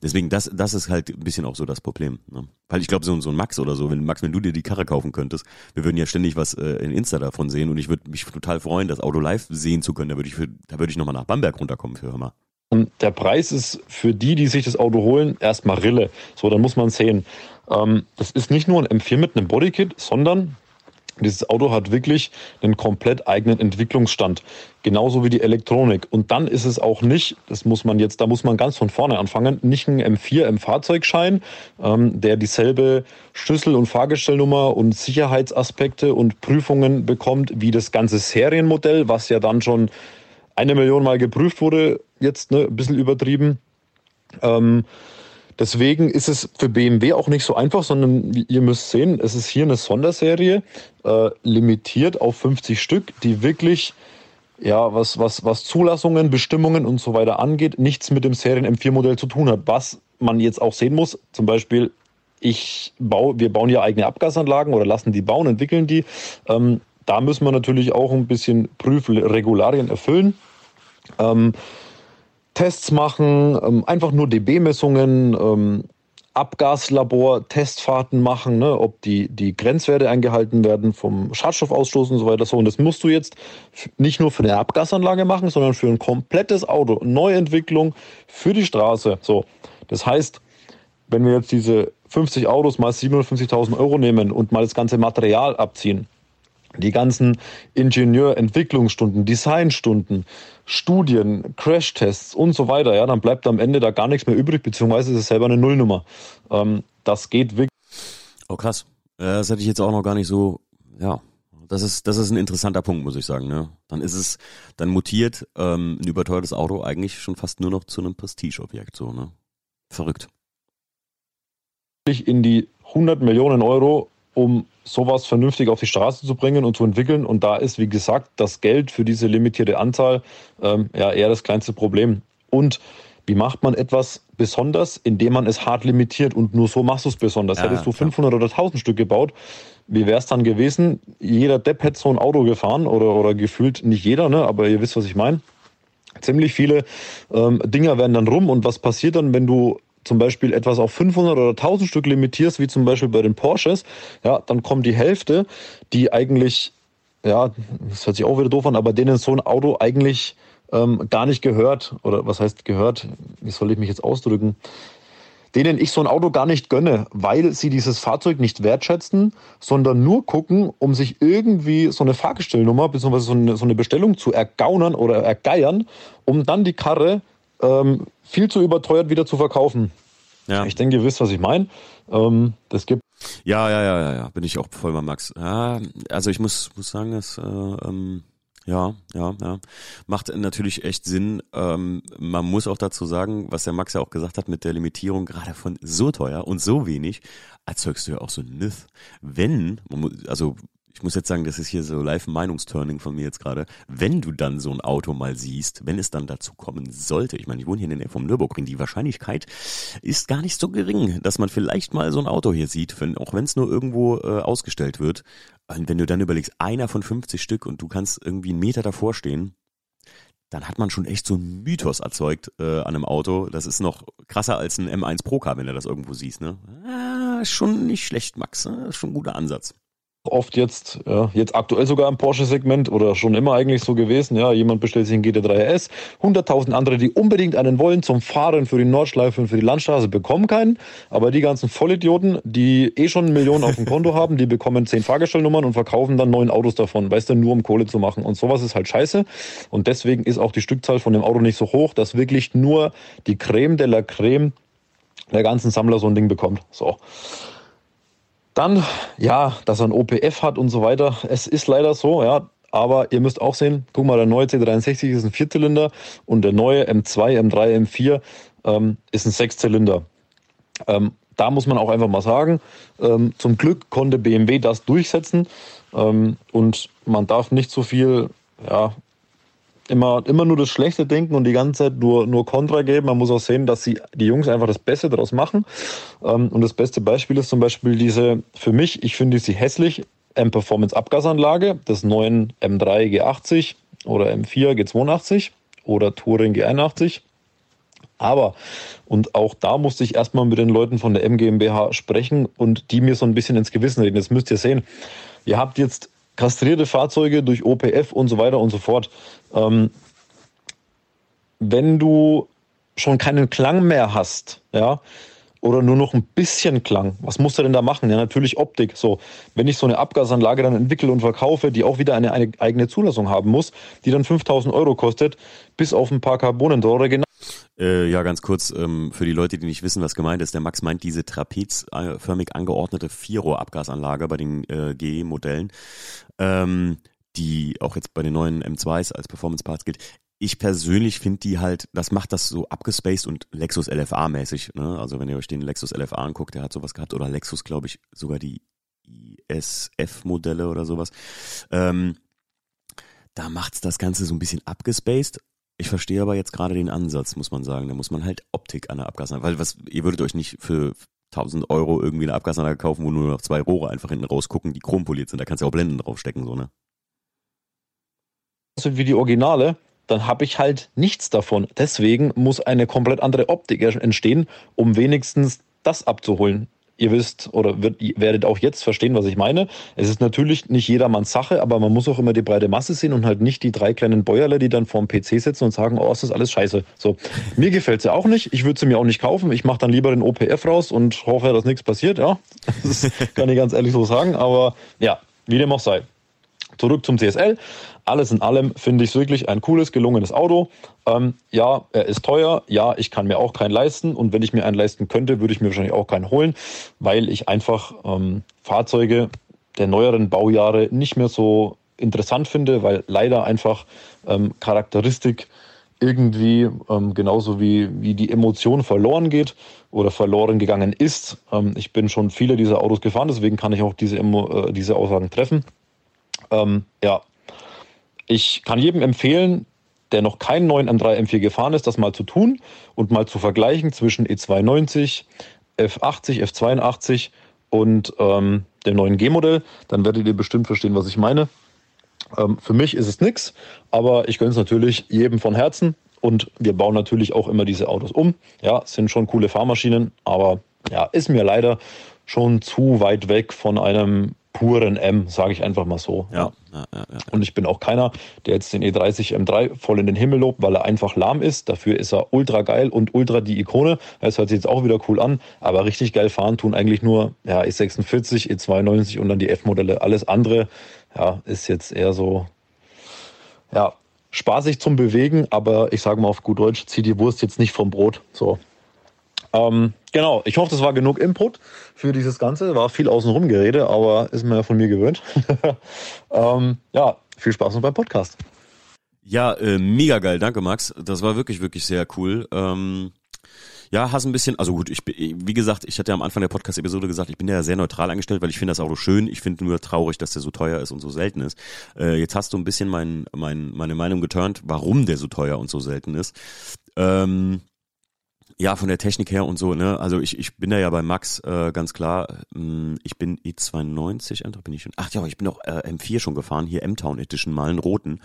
Deswegen, das, das ist halt ein bisschen auch so das Problem. Ne? Weil ich glaube, so, so ein Max oder so, wenn Max, wenn du dir die Karre kaufen könntest, wir würden ja ständig was äh, in Insta davon sehen und ich würde mich total freuen, das Auto live sehen zu können. Da würde ich, für, ich nochmal nach Bamberg runterkommen für Hör
der Preis ist für die, die sich das Auto holen, erstmal Rille. So, dann muss man sehen. Ähm, das ist nicht nur ein M4 mit einem Bodykit, sondern dieses Auto hat wirklich einen komplett eigenen Entwicklungsstand. Genauso wie die Elektronik. Und dann ist es auch nicht, das muss man jetzt, da muss man ganz von vorne anfangen, nicht ein M4 im Fahrzeugschein, ähm, der dieselbe Schlüssel- und Fahrgestellnummer und Sicherheitsaspekte und Prüfungen bekommt wie das ganze Serienmodell, was ja dann schon eine Million Mal geprüft wurde, jetzt ne, ein bisschen übertrieben. Ähm, deswegen ist es für BMW auch nicht so einfach, sondern ihr müsst sehen, es ist hier eine Sonderserie, äh, limitiert auf 50 Stück, die wirklich ja, was, was, was Zulassungen, Bestimmungen und so weiter angeht, nichts mit dem Serien M4-Modell zu tun hat. Was man jetzt auch sehen muss, zum Beispiel, ich baue, wir bauen ja eigene Abgasanlagen oder lassen die bauen, entwickeln die. Ähm, da müssen wir natürlich auch ein bisschen Prüfregularien erfüllen. Ähm, Tests machen, ähm, einfach nur dB-Messungen, ähm, Abgaslabor, Testfahrten machen, ne, ob die, die Grenzwerte eingehalten werden vom Schadstoffausstoß und so weiter. So, und das musst du jetzt nicht nur für eine Abgasanlage machen, sondern für ein komplettes Auto. Neuentwicklung für die Straße. So, das heißt, wenn wir jetzt diese 50 Autos mal 750.000 Euro nehmen und mal das ganze Material abziehen, die ganzen Ingenieurentwicklungsstunden, Designstunden, Studien, Crashtests und so weiter, ja, dann bleibt am Ende da gar nichts mehr übrig, beziehungsweise ist es selber eine Nullnummer. Ähm, das geht wirklich.
Oh krass. Das hätte ich jetzt auch noch gar nicht so, ja. Das ist, das ist ein interessanter Punkt, muss ich sagen. Ne? Dann ist es, dann mutiert ähm, ein überteuertes Auto eigentlich schon fast nur noch zu einem Prestigeobjekt. So, ne? Verrückt.
In die 100 Millionen Euro um sowas vernünftig auf die Straße zu bringen und zu entwickeln. Und da ist, wie gesagt, das Geld für diese limitierte Anzahl ähm, ja eher das kleinste Problem. Und wie macht man etwas besonders, indem man es hart limitiert und nur so machst du es besonders. Ja, Hättest du 500 oder 1000 Stück gebaut, wie wäre es dann gewesen? Jeder Depp hätte so ein Auto gefahren oder, oder gefühlt nicht jeder, ne? aber ihr wisst, was ich meine. Ziemlich viele ähm, Dinger werden dann rum und was passiert dann, wenn du zum Beispiel etwas auf 500 oder 1000 Stück limitierst, wie zum Beispiel bei den Porsches, ja, dann kommt die Hälfte, die eigentlich, ja, das hört sich auch wieder doof an, aber denen so ein Auto eigentlich ähm, gar nicht gehört, oder was heißt gehört, wie soll ich mich jetzt ausdrücken, denen ich so ein Auto gar nicht gönne, weil sie dieses Fahrzeug nicht wertschätzen, sondern nur gucken, um sich irgendwie so eine Fahrgestellnummer bzw. So eine, so eine Bestellung zu ergaunern oder ergeiern, um dann die Karre ähm, viel zu überteuert wieder zu verkaufen. Ja. Ich denke, ihr wisst, was ich meine. Ähm, das gibt
ja, ja, ja, ja, ja, bin ich auch voll bei Max. Ja, also ich muss, muss sagen, dass äh, ähm, ja, ja, ja. Macht natürlich echt Sinn. Ähm, man muss auch dazu sagen, was der Max ja auch gesagt hat mit der Limitierung, gerade von so teuer und so wenig, erzeugst du ja auch so ein Myth. Wenn, also ich muss jetzt sagen, das ist hier so Live-Meinungsturning von mir jetzt gerade. Wenn du dann so ein Auto mal siehst, wenn es dann dazu kommen sollte, ich meine, ich wohne hier in der Nähe vom Nürburgring, die Wahrscheinlichkeit ist gar nicht so gering, dass man vielleicht mal so ein Auto hier sieht, wenn, auch wenn es nur irgendwo äh, ausgestellt wird. Und wenn du dann überlegst, einer von 50 Stück und du kannst irgendwie einen Meter davor stehen, dann hat man schon echt so einen Mythos erzeugt äh, an einem Auto. Das ist noch krasser als ein M1 Pro Car, wenn du das irgendwo siehst. Ne? Ah, schon nicht schlecht, Max. Ne? Schon ein guter Ansatz
oft jetzt, ja, jetzt aktuell sogar im Porsche-Segment oder schon immer eigentlich so gewesen. Ja, jemand bestellt sich einen GT3 RS, 100.000 andere, die unbedingt einen wollen zum Fahren für die Nordschleife und für die Landstraße, bekommen keinen. Aber die ganzen Vollidioten, die eh schon Millionen auf dem Konto haben, die bekommen zehn Fahrgestellnummern und verkaufen dann neun Autos davon, weißt du, nur um Kohle zu machen. Und sowas ist halt scheiße. Und deswegen ist auch die Stückzahl von dem Auto nicht so hoch, dass wirklich nur die Creme de la Creme der ganzen Sammler so ein Ding bekommt. So. Dann, ja, dass er ein OPF hat und so weiter. Es ist leider so, ja. Aber ihr müsst auch sehen, guck mal, der neue C63 ist ein Vierzylinder und der neue M2, M3, M4 ähm, ist ein Sechszylinder. Ähm, da muss man auch einfach mal sagen, ähm, zum Glück konnte BMW das durchsetzen ähm, und man darf nicht so viel ja, immer, immer nur das Schlechte denken und die ganze Zeit nur, nur Kontra geben. Man muss auch sehen, dass sie, die Jungs einfach das Beste daraus machen. Ähm, und das beste Beispiel ist zum Beispiel diese, für mich, ich finde sie hässlich, M-Performance Abgasanlage des neuen M3 G80 oder M4 G82 oder Touring G81. Aber, und auch da musste ich erstmal mit den Leuten von der MGMBH sprechen und die mir so ein bisschen ins Gewissen reden. Das müsst ihr sehen. Ihr habt jetzt kastrierte Fahrzeuge durch OPF und so weiter und so fort. Ähm, wenn du schon keinen Klang mehr hast, ja, oder nur noch ein bisschen Klang. Was musst du denn da machen? Ja, natürlich Optik. So, wenn ich so eine Abgasanlage dann entwickle und verkaufe, die auch wieder eine, eine eigene Zulassung haben muss, die dann 5000 Euro kostet, bis auf ein paar Carbonendore, genau.
Äh, ja, ganz kurz, ähm, für die Leute, die nicht wissen, was gemeint ist, der Max meint diese trapezförmig angeordnete Vierrohr-Abgasanlage bei den äh, GE-Modellen, ähm, die auch jetzt bei den neuen M2s als Performance-Parts gilt. Ich persönlich finde die halt, das macht das so abgespaced und Lexus LFA-mäßig. Ne? Also wenn ihr euch den Lexus LFA anguckt, der hat sowas gehabt, oder Lexus, glaube ich, sogar die ISF-Modelle oder sowas. Ähm, da macht's das Ganze so ein bisschen abgespaced ich verstehe aber jetzt gerade den Ansatz, muss man sagen. Da muss man halt Optik an der Abgasanlage, weil was, ihr würdet euch nicht für 1000 Euro irgendwie eine Abgasanlage kaufen, wo nur noch zwei Rohre einfach hinten rausgucken, die chrompoliert sind. Da kannst du auch Blenden draufstecken, so, ne?
Also wie die Originale, dann habe ich halt nichts davon. Deswegen muss eine komplett andere Optik entstehen, um wenigstens das abzuholen ihr wisst oder wird, werdet auch jetzt verstehen, was ich meine. Es ist natürlich nicht jedermanns Sache, aber man muss auch immer die breite Masse sehen und halt nicht die drei kleinen Bäuerle, die dann vorm PC sitzen und sagen, oh, ist das alles scheiße. So, mir gefällt sie auch nicht. Ich würde sie mir auch nicht kaufen. Ich mache dann lieber den OPF raus und hoffe, dass nichts passiert. Ja, das kann ich ganz ehrlich so sagen. Aber ja, wie dem auch sei. Zurück zum CSL. Alles in allem finde ich es wirklich ein cooles, gelungenes Auto. Ähm, ja, er ist teuer. Ja, ich kann mir auch keinen leisten. Und wenn ich mir einen leisten könnte, würde ich mir wahrscheinlich auch keinen holen, weil ich einfach ähm, Fahrzeuge der neueren Baujahre nicht mehr so interessant finde, weil leider einfach ähm, Charakteristik irgendwie ähm, genauso wie, wie die Emotion verloren geht oder verloren gegangen ist. Ähm, ich bin schon viele dieser Autos gefahren, deswegen kann ich auch diese, äh, diese Aussagen treffen. Ähm, ja, ich kann jedem empfehlen, der noch keinen neuen M3 M4 gefahren ist, das mal zu tun und mal zu vergleichen zwischen E290, F80, F82 und ähm, dem neuen G-Modell, dann werdet ihr bestimmt verstehen, was ich meine. Ähm, für mich ist es nichts, aber ich gönne es natürlich jedem von Herzen und wir bauen natürlich auch immer diese Autos um. Ja, sind schon coole Fahrmaschinen, aber ja, ist mir leider schon zu weit weg von einem puren M, sage ich einfach mal so.
Ja, ja, ja, ja.
Und ich bin auch keiner, der jetzt den E30 M3 voll in den Himmel lobt, weil er einfach lahm ist. Dafür ist er ultra geil und ultra die Ikone. Das hört sich jetzt auch wieder cool an, aber richtig geil fahren tun eigentlich nur ja, E46, E92 und dann die F-Modelle. Alles andere ja, ist jetzt eher so, ja, spaßig zum Bewegen, aber ich sage mal auf gut Deutsch, zieh die Wurst jetzt nicht vom Brot. So, ähm, genau, ich hoffe, das war genug Input für dieses Ganze. War viel außenrum Gerede, aber ist mir ja von mir gewöhnt. ähm, ja, viel Spaß noch beim Podcast.
Ja, äh, mega geil, danke Max. Das war wirklich, wirklich sehr cool. Ähm, ja, hast ein bisschen, also gut, ich wie gesagt, ich hatte ja am Anfang der Podcast-Episode gesagt, ich bin ja sehr neutral eingestellt, weil ich finde das Auto schön. Ich finde nur traurig, dass der so teuer ist und so selten ist. Äh, jetzt hast du ein bisschen mein, mein, meine Meinung geturnt, warum der so teuer und so selten ist. Ähm, ja, von der Technik her und so, ne? Also ich, ich bin da ja bei Max äh, ganz klar. Mh, ich bin E92, andere bin ich schon. Ach ja, ich bin auch äh, M4 schon gefahren, hier M-Town Edition, mal einen roten.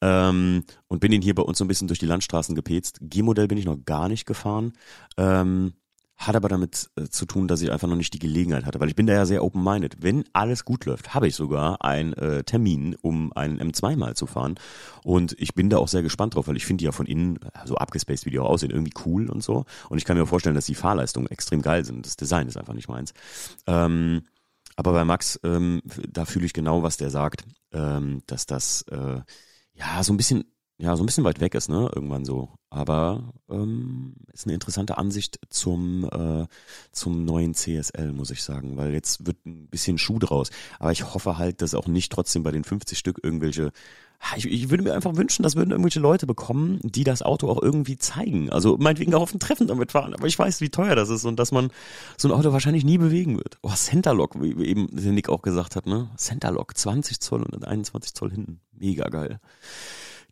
Ähm, und bin ihn hier bei uns so ein bisschen durch die Landstraßen gepetzt. G-Modell bin ich noch gar nicht gefahren. Ähm, hat aber damit äh, zu tun, dass ich einfach noch nicht die Gelegenheit hatte, weil ich bin da ja sehr open-minded. Wenn alles gut läuft, habe ich sogar einen äh, Termin, um einen M2 mal zu fahren. Und ich bin da auch sehr gespannt drauf, weil ich finde die ja von innen, äh, so abgespaced wie die auch aussehen, irgendwie cool und so. Und ich kann mir vorstellen, dass die Fahrleistungen extrem geil sind. Das Design ist einfach nicht meins. Ähm, aber bei Max, ähm, da fühle ich genau, was der sagt, ähm, dass das äh, ja so ein bisschen ja, so ein bisschen weit weg ist, ne? Irgendwann so. Aber ähm, ist eine interessante Ansicht zum, äh, zum neuen CSL, muss ich sagen, weil jetzt wird ein bisschen Schuh draus. Aber ich hoffe halt, dass auch nicht trotzdem bei den 50 Stück irgendwelche. Ich, ich würde mir einfach wünschen, dass würden irgendwelche Leute bekommen, die das Auto auch irgendwie zeigen. Also meinetwegen auch auf ein Treffen damit fahren. Aber ich weiß, wie teuer das ist und dass man so ein Auto wahrscheinlich nie bewegen wird. Oh, Centerlock, wie eben der Nick auch gesagt hat, ne? Centerlock, 20 Zoll und 21 Zoll hinten. Mega geil.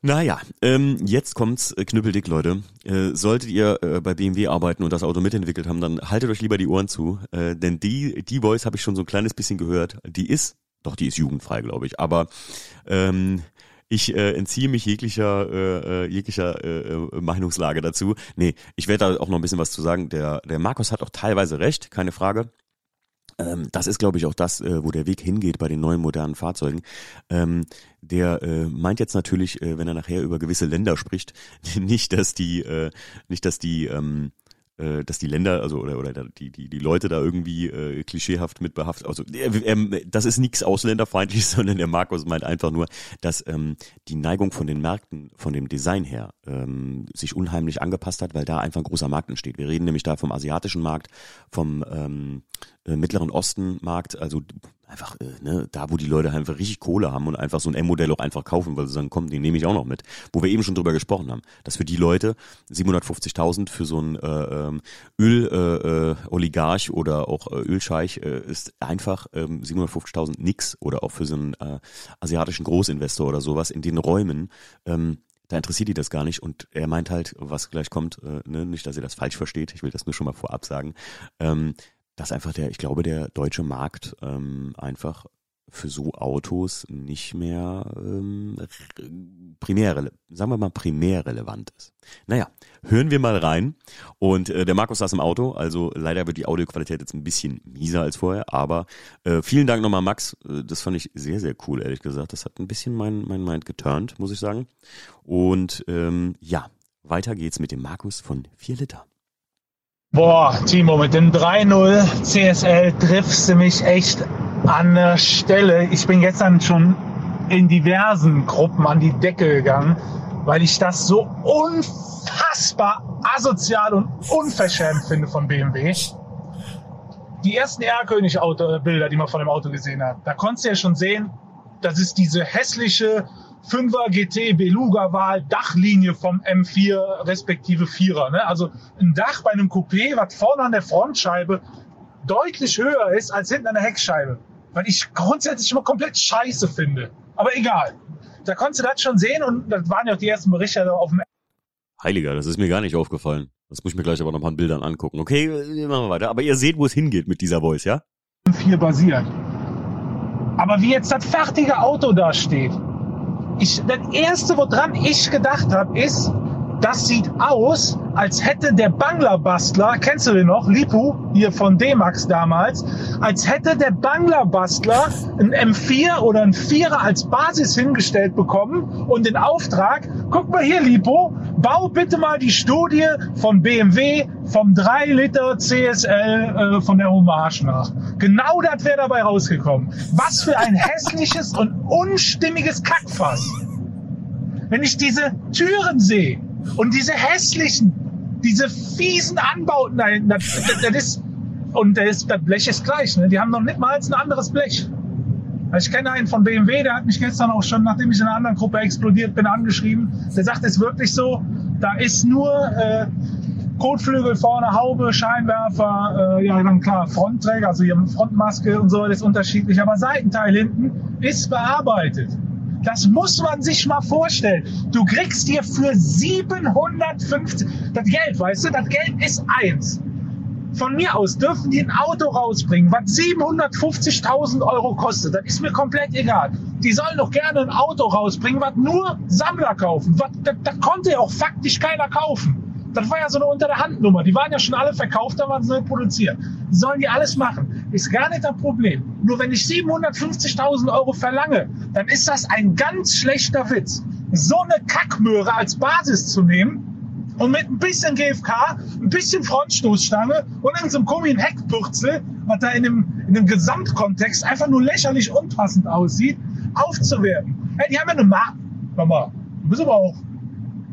Naja, ähm, jetzt kommt's äh, knüppeldick, Leute. Äh, solltet ihr äh, bei BMW arbeiten und das Auto mitentwickelt haben, dann haltet euch lieber die Ohren zu, äh, denn die die Voice habe ich schon so ein kleines bisschen gehört. Die ist, doch die ist jugendfrei, glaube ich, aber ähm, ich äh, entziehe mich jeglicher äh, äh, jeglicher äh, äh, Meinungslage dazu. Nee, ich werde da auch noch ein bisschen was zu sagen. Der der Markus hat auch teilweise recht, keine Frage. Ähm, das ist, glaube ich, auch das, äh, wo der Weg hingeht bei den neuen modernen Fahrzeugen. Ähm, der äh, meint jetzt natürlich, äh, wenn er nachher über gewisse Länder spricht, nicht, dass die, nicht, dass die ähm, äh, dass die Länder, also oder, oder die, die, die Leute da irgendwie äh, klischeehaft mit behaftet, also äh, äh, das ist nichts ausländerfeindliches, sondern der Markus meint einfach nur, dass ähm, die Neigung von den Märkten, von dem Design her, ähm, sich unheimlich angepasst hat, weil da einfach ein großer Markt entsteht. Wir reden nämlich da vom asiatischen Markt, vom ähm, äh, Mittleren Osten Markt, also einfach, äh, ne, da wo die Leute einfach richtig Kohle haben und einfach so ein M-Modell auch einfach kaufen, weil sie sagen, komm, den nehme ich auch noch mit. Wo wir eben schon drüber gesprochen haben, dass für die Leute 750.000 für so ein äh, ähm, Öl-Oligarch äh, äh, oder auch äh, Ölscheich äh, ist einfach ähm, 750.000 nix oder auch für so einen äh, asiatischen Großinvestor oder sowas in den Räumen. Ähm, da interessiert die das gar nicht und er meint halt, was gleich kommt, äh, ne, nicht, dass ihr das falsch versteht, ich will das nur schon mal vorab sagen, ähm, dass einfach der, ich glaube, der deutsche Markt ähm, einfach für so Autos nicht mehr ähm, primär, sagen wir mal primär relevant ist. Naja, hören wir mal rein. Und äh, der Markus saß im Auto, also leider wird die Audioqualität jetzt ein bisschen mieser als vorher, aber äh, vielen Dank nochmal, Max. Äh, das fand ich sehr, sehr cool, ehrlich gesagt. Das hat ein bisschen mein, mein Mind geturnt, muss ich sagen. Und ähm, ja, weiter geht's mit dem Markus von 4 Liter.
Boah, Timo, mit dem 3-0 CSL triffst du mich echt an der Stelle. Ich bin gestern schon in diversen Gruppen an die Decke gegangen, weil ich das so unfassbar asozial und unverschämt finde von BMW. Die ersten R-König-Bilder, die man von dem Auto gesehen hat, da konntest du ja schon sehen, das ist diese hässliche 5er GT Beluga-Wahl Dachlinie vom M4 respektive 4er. Ne? Also ein Dach bei einem Coupé, was vorne an der Frontscheibe deutlich höher ist als hinten an der Heckscheibe. Weil ich grundsätzlich immer komplett scheiße finde. Aber egal. Da konntest du das schon sehen und das waren ja auch die ersten Berichte auf dem
Heiliger, das ist mir gar nicht aufgefallen. Das muss ich mir gleich aber noch mal an Bildern angucken. Okay, machen wir weiter. Aber ihr seht, wo es hingeht mit dieser Voice, ja?
4 basiert. Aber wie jetzt das fertige Auto da steht, ich, das erste, woran ich gedacht habe, ist, das sieht aus, als hätte der Bangler-Bastler, kennst du den noch, Lipu, hier von D-Max damals, als hätte der Bangler-Bastler ein M4 oder ein 4er als Basis hingestellt bekommen und den Auftrag, guck mal hier, Lipo, bau bitte mal die Studie von BMW vom 3 Liter CSL äh, von der Hommage nach. Genau das wäre dabei rausgekommen. Was für ein hässliches und unstimmiges Kackfass. Wenn ich diese Türen sehe, und diese hässlichen, diese fiesen Anbauten da hinten, das, das, ist, und das, das Blech ist gleich, ne? Die haben noch nicht mal ein anderes Blech. Also ich kenne einen von BMW, der hat mich gestern auch schon, nachdem ich in einer anderen Gruppe explodiert bin, angeschrieben. Der sagt, es ist wirklich so, da ist nur äh, Kotflügel vorne, Haube, Scheinwerfer, äh, ja dann klar, Frontträger, also hier Frontmaske und so, das ist unterschiedlich, aber Seitenteil hinten ist bearbeitet. Das muss man sich mal vorstellen. Du kriegst hier für 750, das Geld, weißt du, das Geld ist eins. Von mir aus dürfen die ein Auto rausbringen, was 750.000 Euro kostet. Das ist mir komplett egal. Die sollen doch gerne ein Auto rausbringen, was nur Sammler kaufen. Was, das, das konnte ja auch faktisch keiner kaufen. Das war ja so eine unter der Hand Nummer. Die waren ja schon alle verkauft, da waren sie nicht produziert. Sollen die alles machen? Ist gar nicht das Problem. Nur wenn ich 750.000 Euro verlange, dann ist das ein ganz schlechter Witz. So eine Kackmöhre als Basis zu nehmen und mit ein bisschen GFK, ein bisschen Frontstoßstange und irgendeinem komischen Heckpürzel, was da in dem, in dem Gesamtkontext einfach nur lächerlich unpassend aussieht, aufzuwerten. Hey, die haben ja eine Marke. Mama, du bist aber auch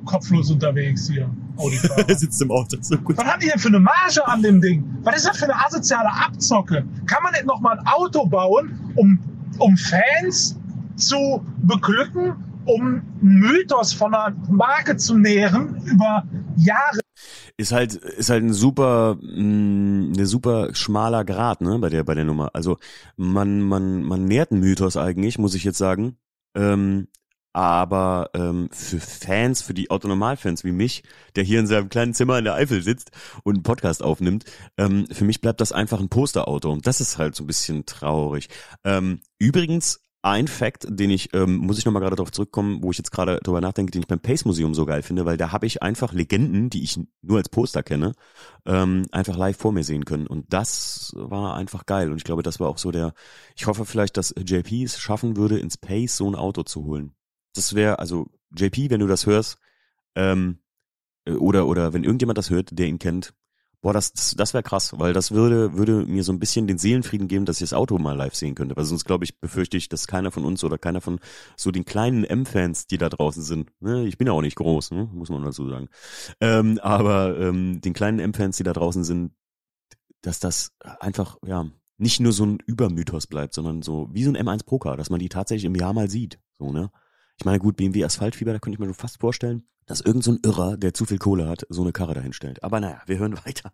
kopflos unterwegs hier.
Er sitzt im Auto. So
gut. Was haben die denn für eine Marge an dem Ding? Was ist das für eine asoziale Abzocke? Kann man nicht noch mal ein Auto bauen, um, um Fans zu beglücken, um einen Mythos von einer Marke zu nähren über Jahre?
Ist halt, ist halt ein super, mh, eine super schmaler Grad, ne, bei der, bei der Nummer. Also, man, man, man nährt einen Mythos eigentlich, muss ich jetzt sagen. Ähm, aber ähm, für Fans, für die Autonormalfans wie mich, der hier in seinem kleinen Zimmer in der Eifel sitzt und einen Podcast aufnimmt, ähm, für mich bleibt das einfach ein Posterauto und das ist halt so ein bisschen traurig. Ähm, übrigens ein Fact, den ich, ähm, muss ich nochmal gerade darauf zurückkommen, wo ich jetzt gerade drüber nachdenke, den ich beim Pace Museum so geil finde, weil da habe ich einfach Legenden, die ich nur als Poster kenne, ähm, einfach live vor mir sehen können. Und das war einfach geil. Und ich glaube, das war auch so der, ich hoffe vielleicht, dass JP es schaffen würde, ins Pace so ein Auto zu holen das wäre, also JP, wenn du das hörst, ähm, äh, oder, oder wenn irgendjemand das hört, der ihn kennt, boah, das, das, wäre krass, weil das würde, würde mir so ein bisschen den Seelenfrieden geben, dass ich das Auto mal live sehen könnte. Weil sonst glaube ich, befürchte ich, dass keiner von uns oder keiner von so den kleinen M-Fans, die da draußen sind, ne, ich bin ja auch nicht groß, ne, muss man dazu sagen, ähm, aber ähm, den kleinen M-Fans, die da draußen sind, dass das einfach, ja, nicht nur so ein Übermythos bleibt, sondern so wie so ein M1 Procar, dass man die tatsächlich im Jahr mal sieht. So, ne? Ich meine, gut, BMW Asphaltfieber, da könnte ich mir schon fast vorstellen, dass irgend so ein Irrer, der zu viel Kohle hat, so eine Karre dahin stellt. Aber naja, wir hören weiter.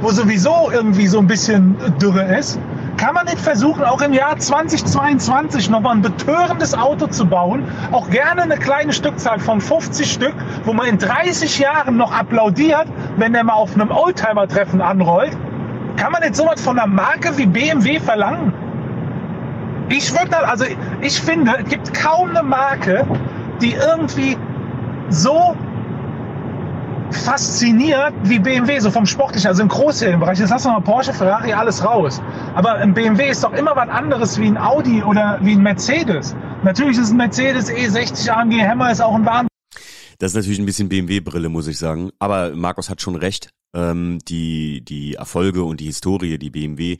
Wo sowieso irgendwie so ein bisschen Dürre ist, kann man nicht versuchen, auch im Jahr 2022 nochmal ein betörendes Auto zu bauen, auch gerne eine kleine Stückzahl von 50 Stück, wo man in 30 Jahren noch applaudiert, wenn der mal auf einem Oldtimer-Treffen anrollt. Kann man jetzt sowas von einer Marke wie BMW verlangen? Ich würde also ich finde, es gibt kaum eine Marke, die irgendwie so fasziniert wie BMW, so vom Sportlichen, also im Großserienbereich. Jetzt hast du mal Porsche, Ferrari, alles raus. Aber ein BMW ist doch immer was anderes wie ein Audi oder wie ein Mercedes. Natürlich ist ein Mercedes E60 AMG Hammer ist auch ein Wahnsinn.
Das ist natürlich ein bisschen BMW-Brille, muss ich sagen. Aber Markus hat schon recht ähm, die die Erfolge und die Historie, die BMW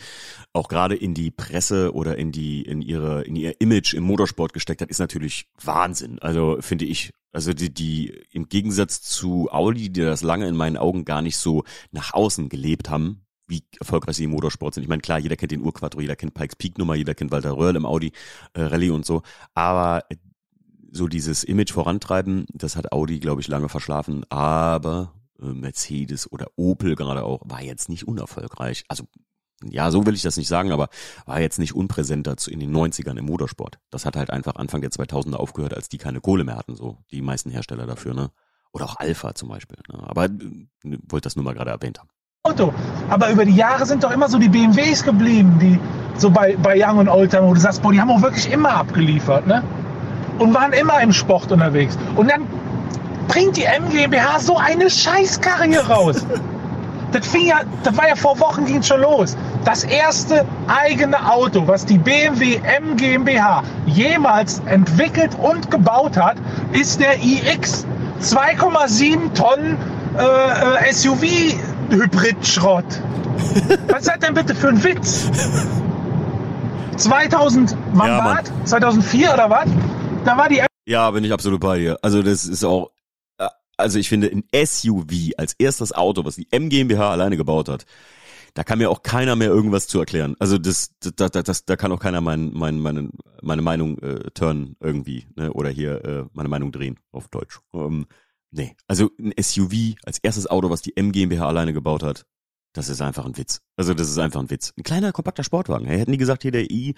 auch gerade in die Presse oder in die in ihre in ihr Image im Motorsport gesteckt hat, ist natürlich Wahnsinn. Also finde ich, also die die im Gegensatz zu Audi, die das lange in meinen Augen gar nicht so nach außen gelebt haben, wie erfolgreich sie im Motorsport sind. Ich meine, klar, jeder kennt den Urquattro, jeder kennt Pikes Peak Nummer, jeder kennt Walter Röhrl im Audi äh, Rallye und so, aber so dieses Image vorantreiben, das hat Audi, glaube ich, lange verschlafen. Aber äh, Mercedes oder Opel gerade auch, war jetzt nicht unerfolgreich. Also ja, so will ich das nicht sagen, aber war jetzt nicht unpräsent dazu in den 90ern im Motorsport. Das hat halt einfach Anfang der 2000er aufgehört, als die keine Kohle mehr hatten, so die meisten Hersteller dafür, ne? Oder auch Alpha zum Beispiel. Ne? Aber äh, wollte das nur mal gerade erwähnt haben.
Auto. Aber über die Jahre sind doch immer so die BMWs geblieben, die so bei, bei Young und Oldtimer, wo du sagst, boah, die haben auch wirklich immer abgeliefert, ne? Und waren immer im Sport unterwegs. Und dann bringt die MGmbH so eine Scheißkarre hier raus. Das, fing ja, das war ja vor Wochen ging schon los. Das erste eigene Auto, was die BMW M GmbH jemals entwickelt und gebaut hat, ist der iX. 2,7 Tonnen äh, äh SUV-Hybrid-Schrott. was das denn bitte für ein Witz? 2000, wann ja, war 2004 oder was? Da war die.
Ja, bin ich absolut bei dir. Also das ist auch also ich finde ein SUV als erstes Auto, was die MGmbH alleine gebaut hat, da kann mir auch keiner mehr irgendwas zu erklären. Also das, das, das, das da kann auch keiner mein, mein, meine, meine Meinung äh, turnen irgendwie, ne? Oder hier äh, meine Meinung drehen auf Deutsch. Ähm, nee, also ein SUV als erstes Auto, was die MGmbH alleine gebaut hat, das ist einfach ein Witz. Also das ist einfach ein Witz. Ein kleiner kompakter Sportwagen. Hätten nie gesagt, hier der i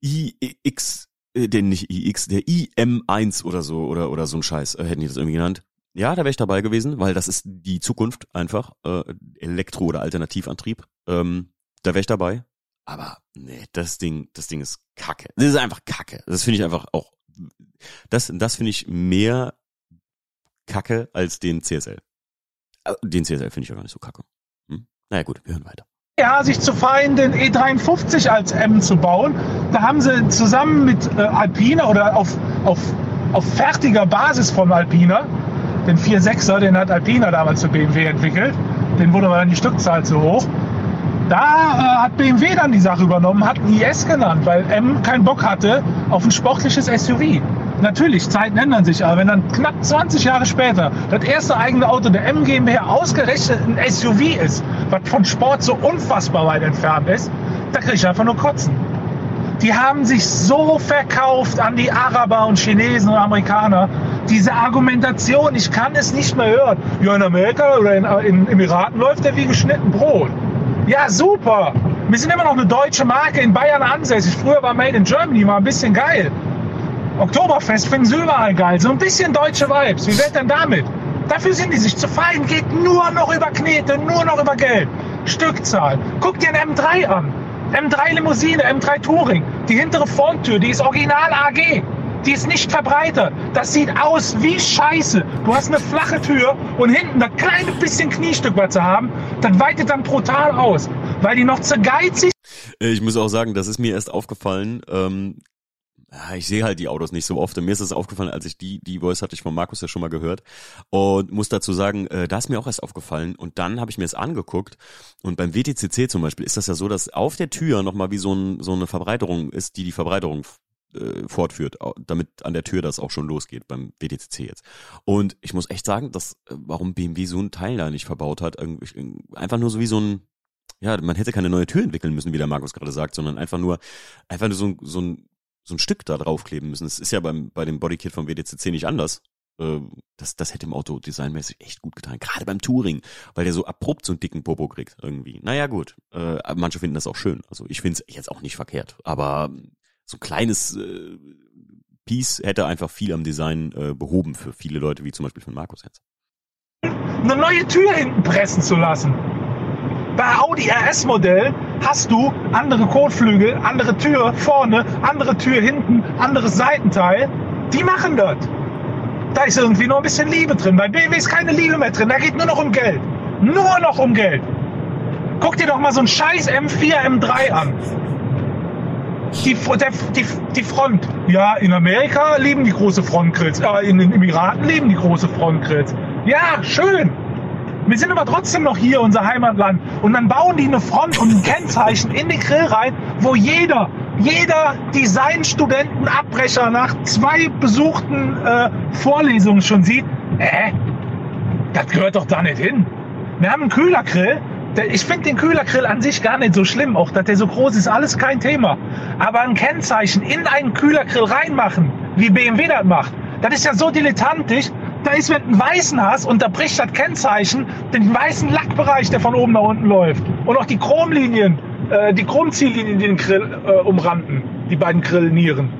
iX den nicht iX, der IM1 oder so oder oder so ein Scheiß, äh, hätten die das irgendwie genannt. Ja, da wäre ich dabei gewesen, weil das ist die Zukunft einfach, äh, Elektro- oder Alternativantrieb. Ähm, da wäre ich dabei. Aber nee, das Ding, das Ding ist Kacke. Das ist einfach Kacke. Das finde ich einfach auch, das, das finde ich mehr Kacke als den CSL. Äh, den CSL finde ich ja gar nicht so kacke. Hm? Naja gut, wir hören weiter
ja, sich zu fein, den E53 als M zu bauen. Da haben sie zusammen mit äh, Alpina oder auf, auf, auf fertiger Basis von Alpina, den 4.6er, den hat Alpina damals für BMW entwickelt, den wurde aber dann die Stückzahl zu hoch. Da äh, hat BMW dann die Sache übernommen, hat IS genannt, weil M keinen Bock hatte auf ein sportliches SUV. Natürlich, Zeiten ändern sich, aber wenn dann knapp 20 Jahre später das erste eigene Auto der M ausgerechnet ein SUV ist, was von Sport so unfassbar weit entfernt ist, da kriege ich einfach nur Kotzen. Die haben sich so verkauft an die Araber und Chinesen und Amerikaner. Diese Argumentation, ich kann es nicht mehr hören. Ja, in Amerika oder in, in Emiraten läuft der wie geschnitten Brot. Ja, super. Wir sind immer noch eine deutsche Marke in Bayern ansässig. Früher war Made in Germany mal ein bisschen geil. Oktoberfest finden sie überall geil. So ein bisschen deutsche Vibes. Wie wird denn damit? Dafür sind die sich zu fein. Geht nur noch über Knete, nur noch über Geld. Stückzahl. Guck dir ein M3 an. M3 Limousine, M3 Touring. Die hintere Fronttür, die ist original AG. Die ist nicht verbreitert. Das sieht aus wie Scheiße. Du hast eine flache Tür und hinten das kleine bisschen Kniestück, was sie haben, das weitet dann brutal aus, weil die noch zu geizig
äh, ich muss auch sagen, das ist mir erst aufgefallen. Ähm, ich sehe halt die Autos nicht so oft. Und mir ist es aufgefallen, als ich die, die Voice hatte ich von Markus ja schon mal gehört. Und muss dazu sagen, äh, da ist mir auch erst aufgefallen. Und dann habe ich mir es angeguckt. Und beim WTCC zum Beispiel ist das ja so, dass auf der Tür nochmal wie so, ein, so eine Verbreiterung ist, die die Verbreiterung äh, fortführt, damit an der Tür das auch schon losgeht beim WTCC jetzt. Und ich muss echt sagen, dass, äh, warum BMW so ein Teil da nicht verbaut hat, einfach nur so wie so ein, ja, man hätte keine neue Tür entwickeln müssen, wie der Markus gerade sagt, sondern einfach nur, einfach nur so, so ein so ein Stück da draufkleben müssen. Das ist ja beim, bei dem Bodykit vom WDCC nicht anders. Äh, das, das hätte im Auto designmäßig echt gut getan. Gerade beim Touring, weil der so abrupt so einen dicken Popo kriegt irgendwie. Naja, gut. Äh, manche finden das auch schön. Also ich finde es jetzt auch nicht verkehrt. Aber so ein kleines äh, Piece hätte einfach viel am Design äh, behoben für viele Leute, wie zum Beispiel von Markus jetzt.
Eine neue Tür hinten pressen zu lassen. Bei Audi RS-Modell hast du andere Kotflügel, andere Tür vorne, andere Tür hinten, anderes Seitenteil. Die machen das. Da ist irgendwie noch ein bisschen Liebe drin. Bei BMW ist keine Liebe mehr drin. Da geht nur noch um Geld. Nur noch um Geld. Guck dir doch mal so ein scheiß M4, M3 an. Die, der, die, die Front. Ja, in Amerika lieben die große Frontgrills. Äh, in den Emiraten lieben die große Frontgrills. Ja, schön. Wir sind aber trotzdem noch hier, unser Heimatland. Und dann bauen die eine Front und ein Kennzeichen in den Grill rein, wo jeder, jeder Designstudentenabbrecher nach zwei besuchten äh, Vorlesungen schon sieht, äh, das gehört doch da nicht hin. Wir haben einen Kühlergrill. Ich finde den Kühlergrill an sich gar nicht so schlimm. Auch, dass der so groß ist, alles kein Thema. Aber ein Kennzeichen in einen Kühlergrill reinmachen, wie BMW das macht, das ist ja so dilettantisch, Da ist, wenn du einen weißen hast und da bricht das Kennzeichen den weißen Lackbereich, der von oben nach unten läuft. Und auch die Chromlinien, äh, die Chromziellinien, die den Grill äh, umranden, die beiden Grillnieren.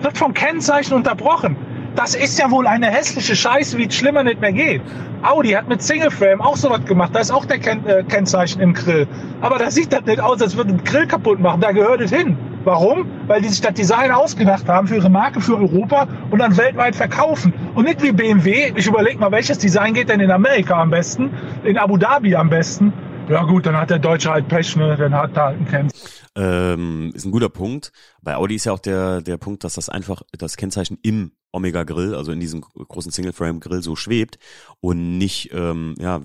Wird vom Kennzeichen unterbrochen. Das ist ja wohl eine hässliche Scheiße, wie es schlimmer nicht mehr geht. Audi hat mit Single Frame auch sowas gemacht. Da ist auch der Ken äh, Kennzeichen im Grill. Aber da sieht das nicht aus, als würde ein Grill kaputt machen. Da gehört es hin. Warum? Weil die sich das Design ausgedacht haben für ihre Marke, für Europa und dann weltweit verkaufen. Und nicht wie BMW. Ich überlege mal, welches Design geht denn in Amerika am besten? In Abu Dhabi am besten? Ja gut, dann hat der Deutsche halt Pech, ne? Dann hat da ein Kennzeichen.
Ähm, ist ein guter Punkt. Bei Audi ist ja auch der, der Punkt, dass das einfach das Kennzeichen im Omega Grill, also in diesem großen Single Frame Grill so schwebt und nicht ähm, ja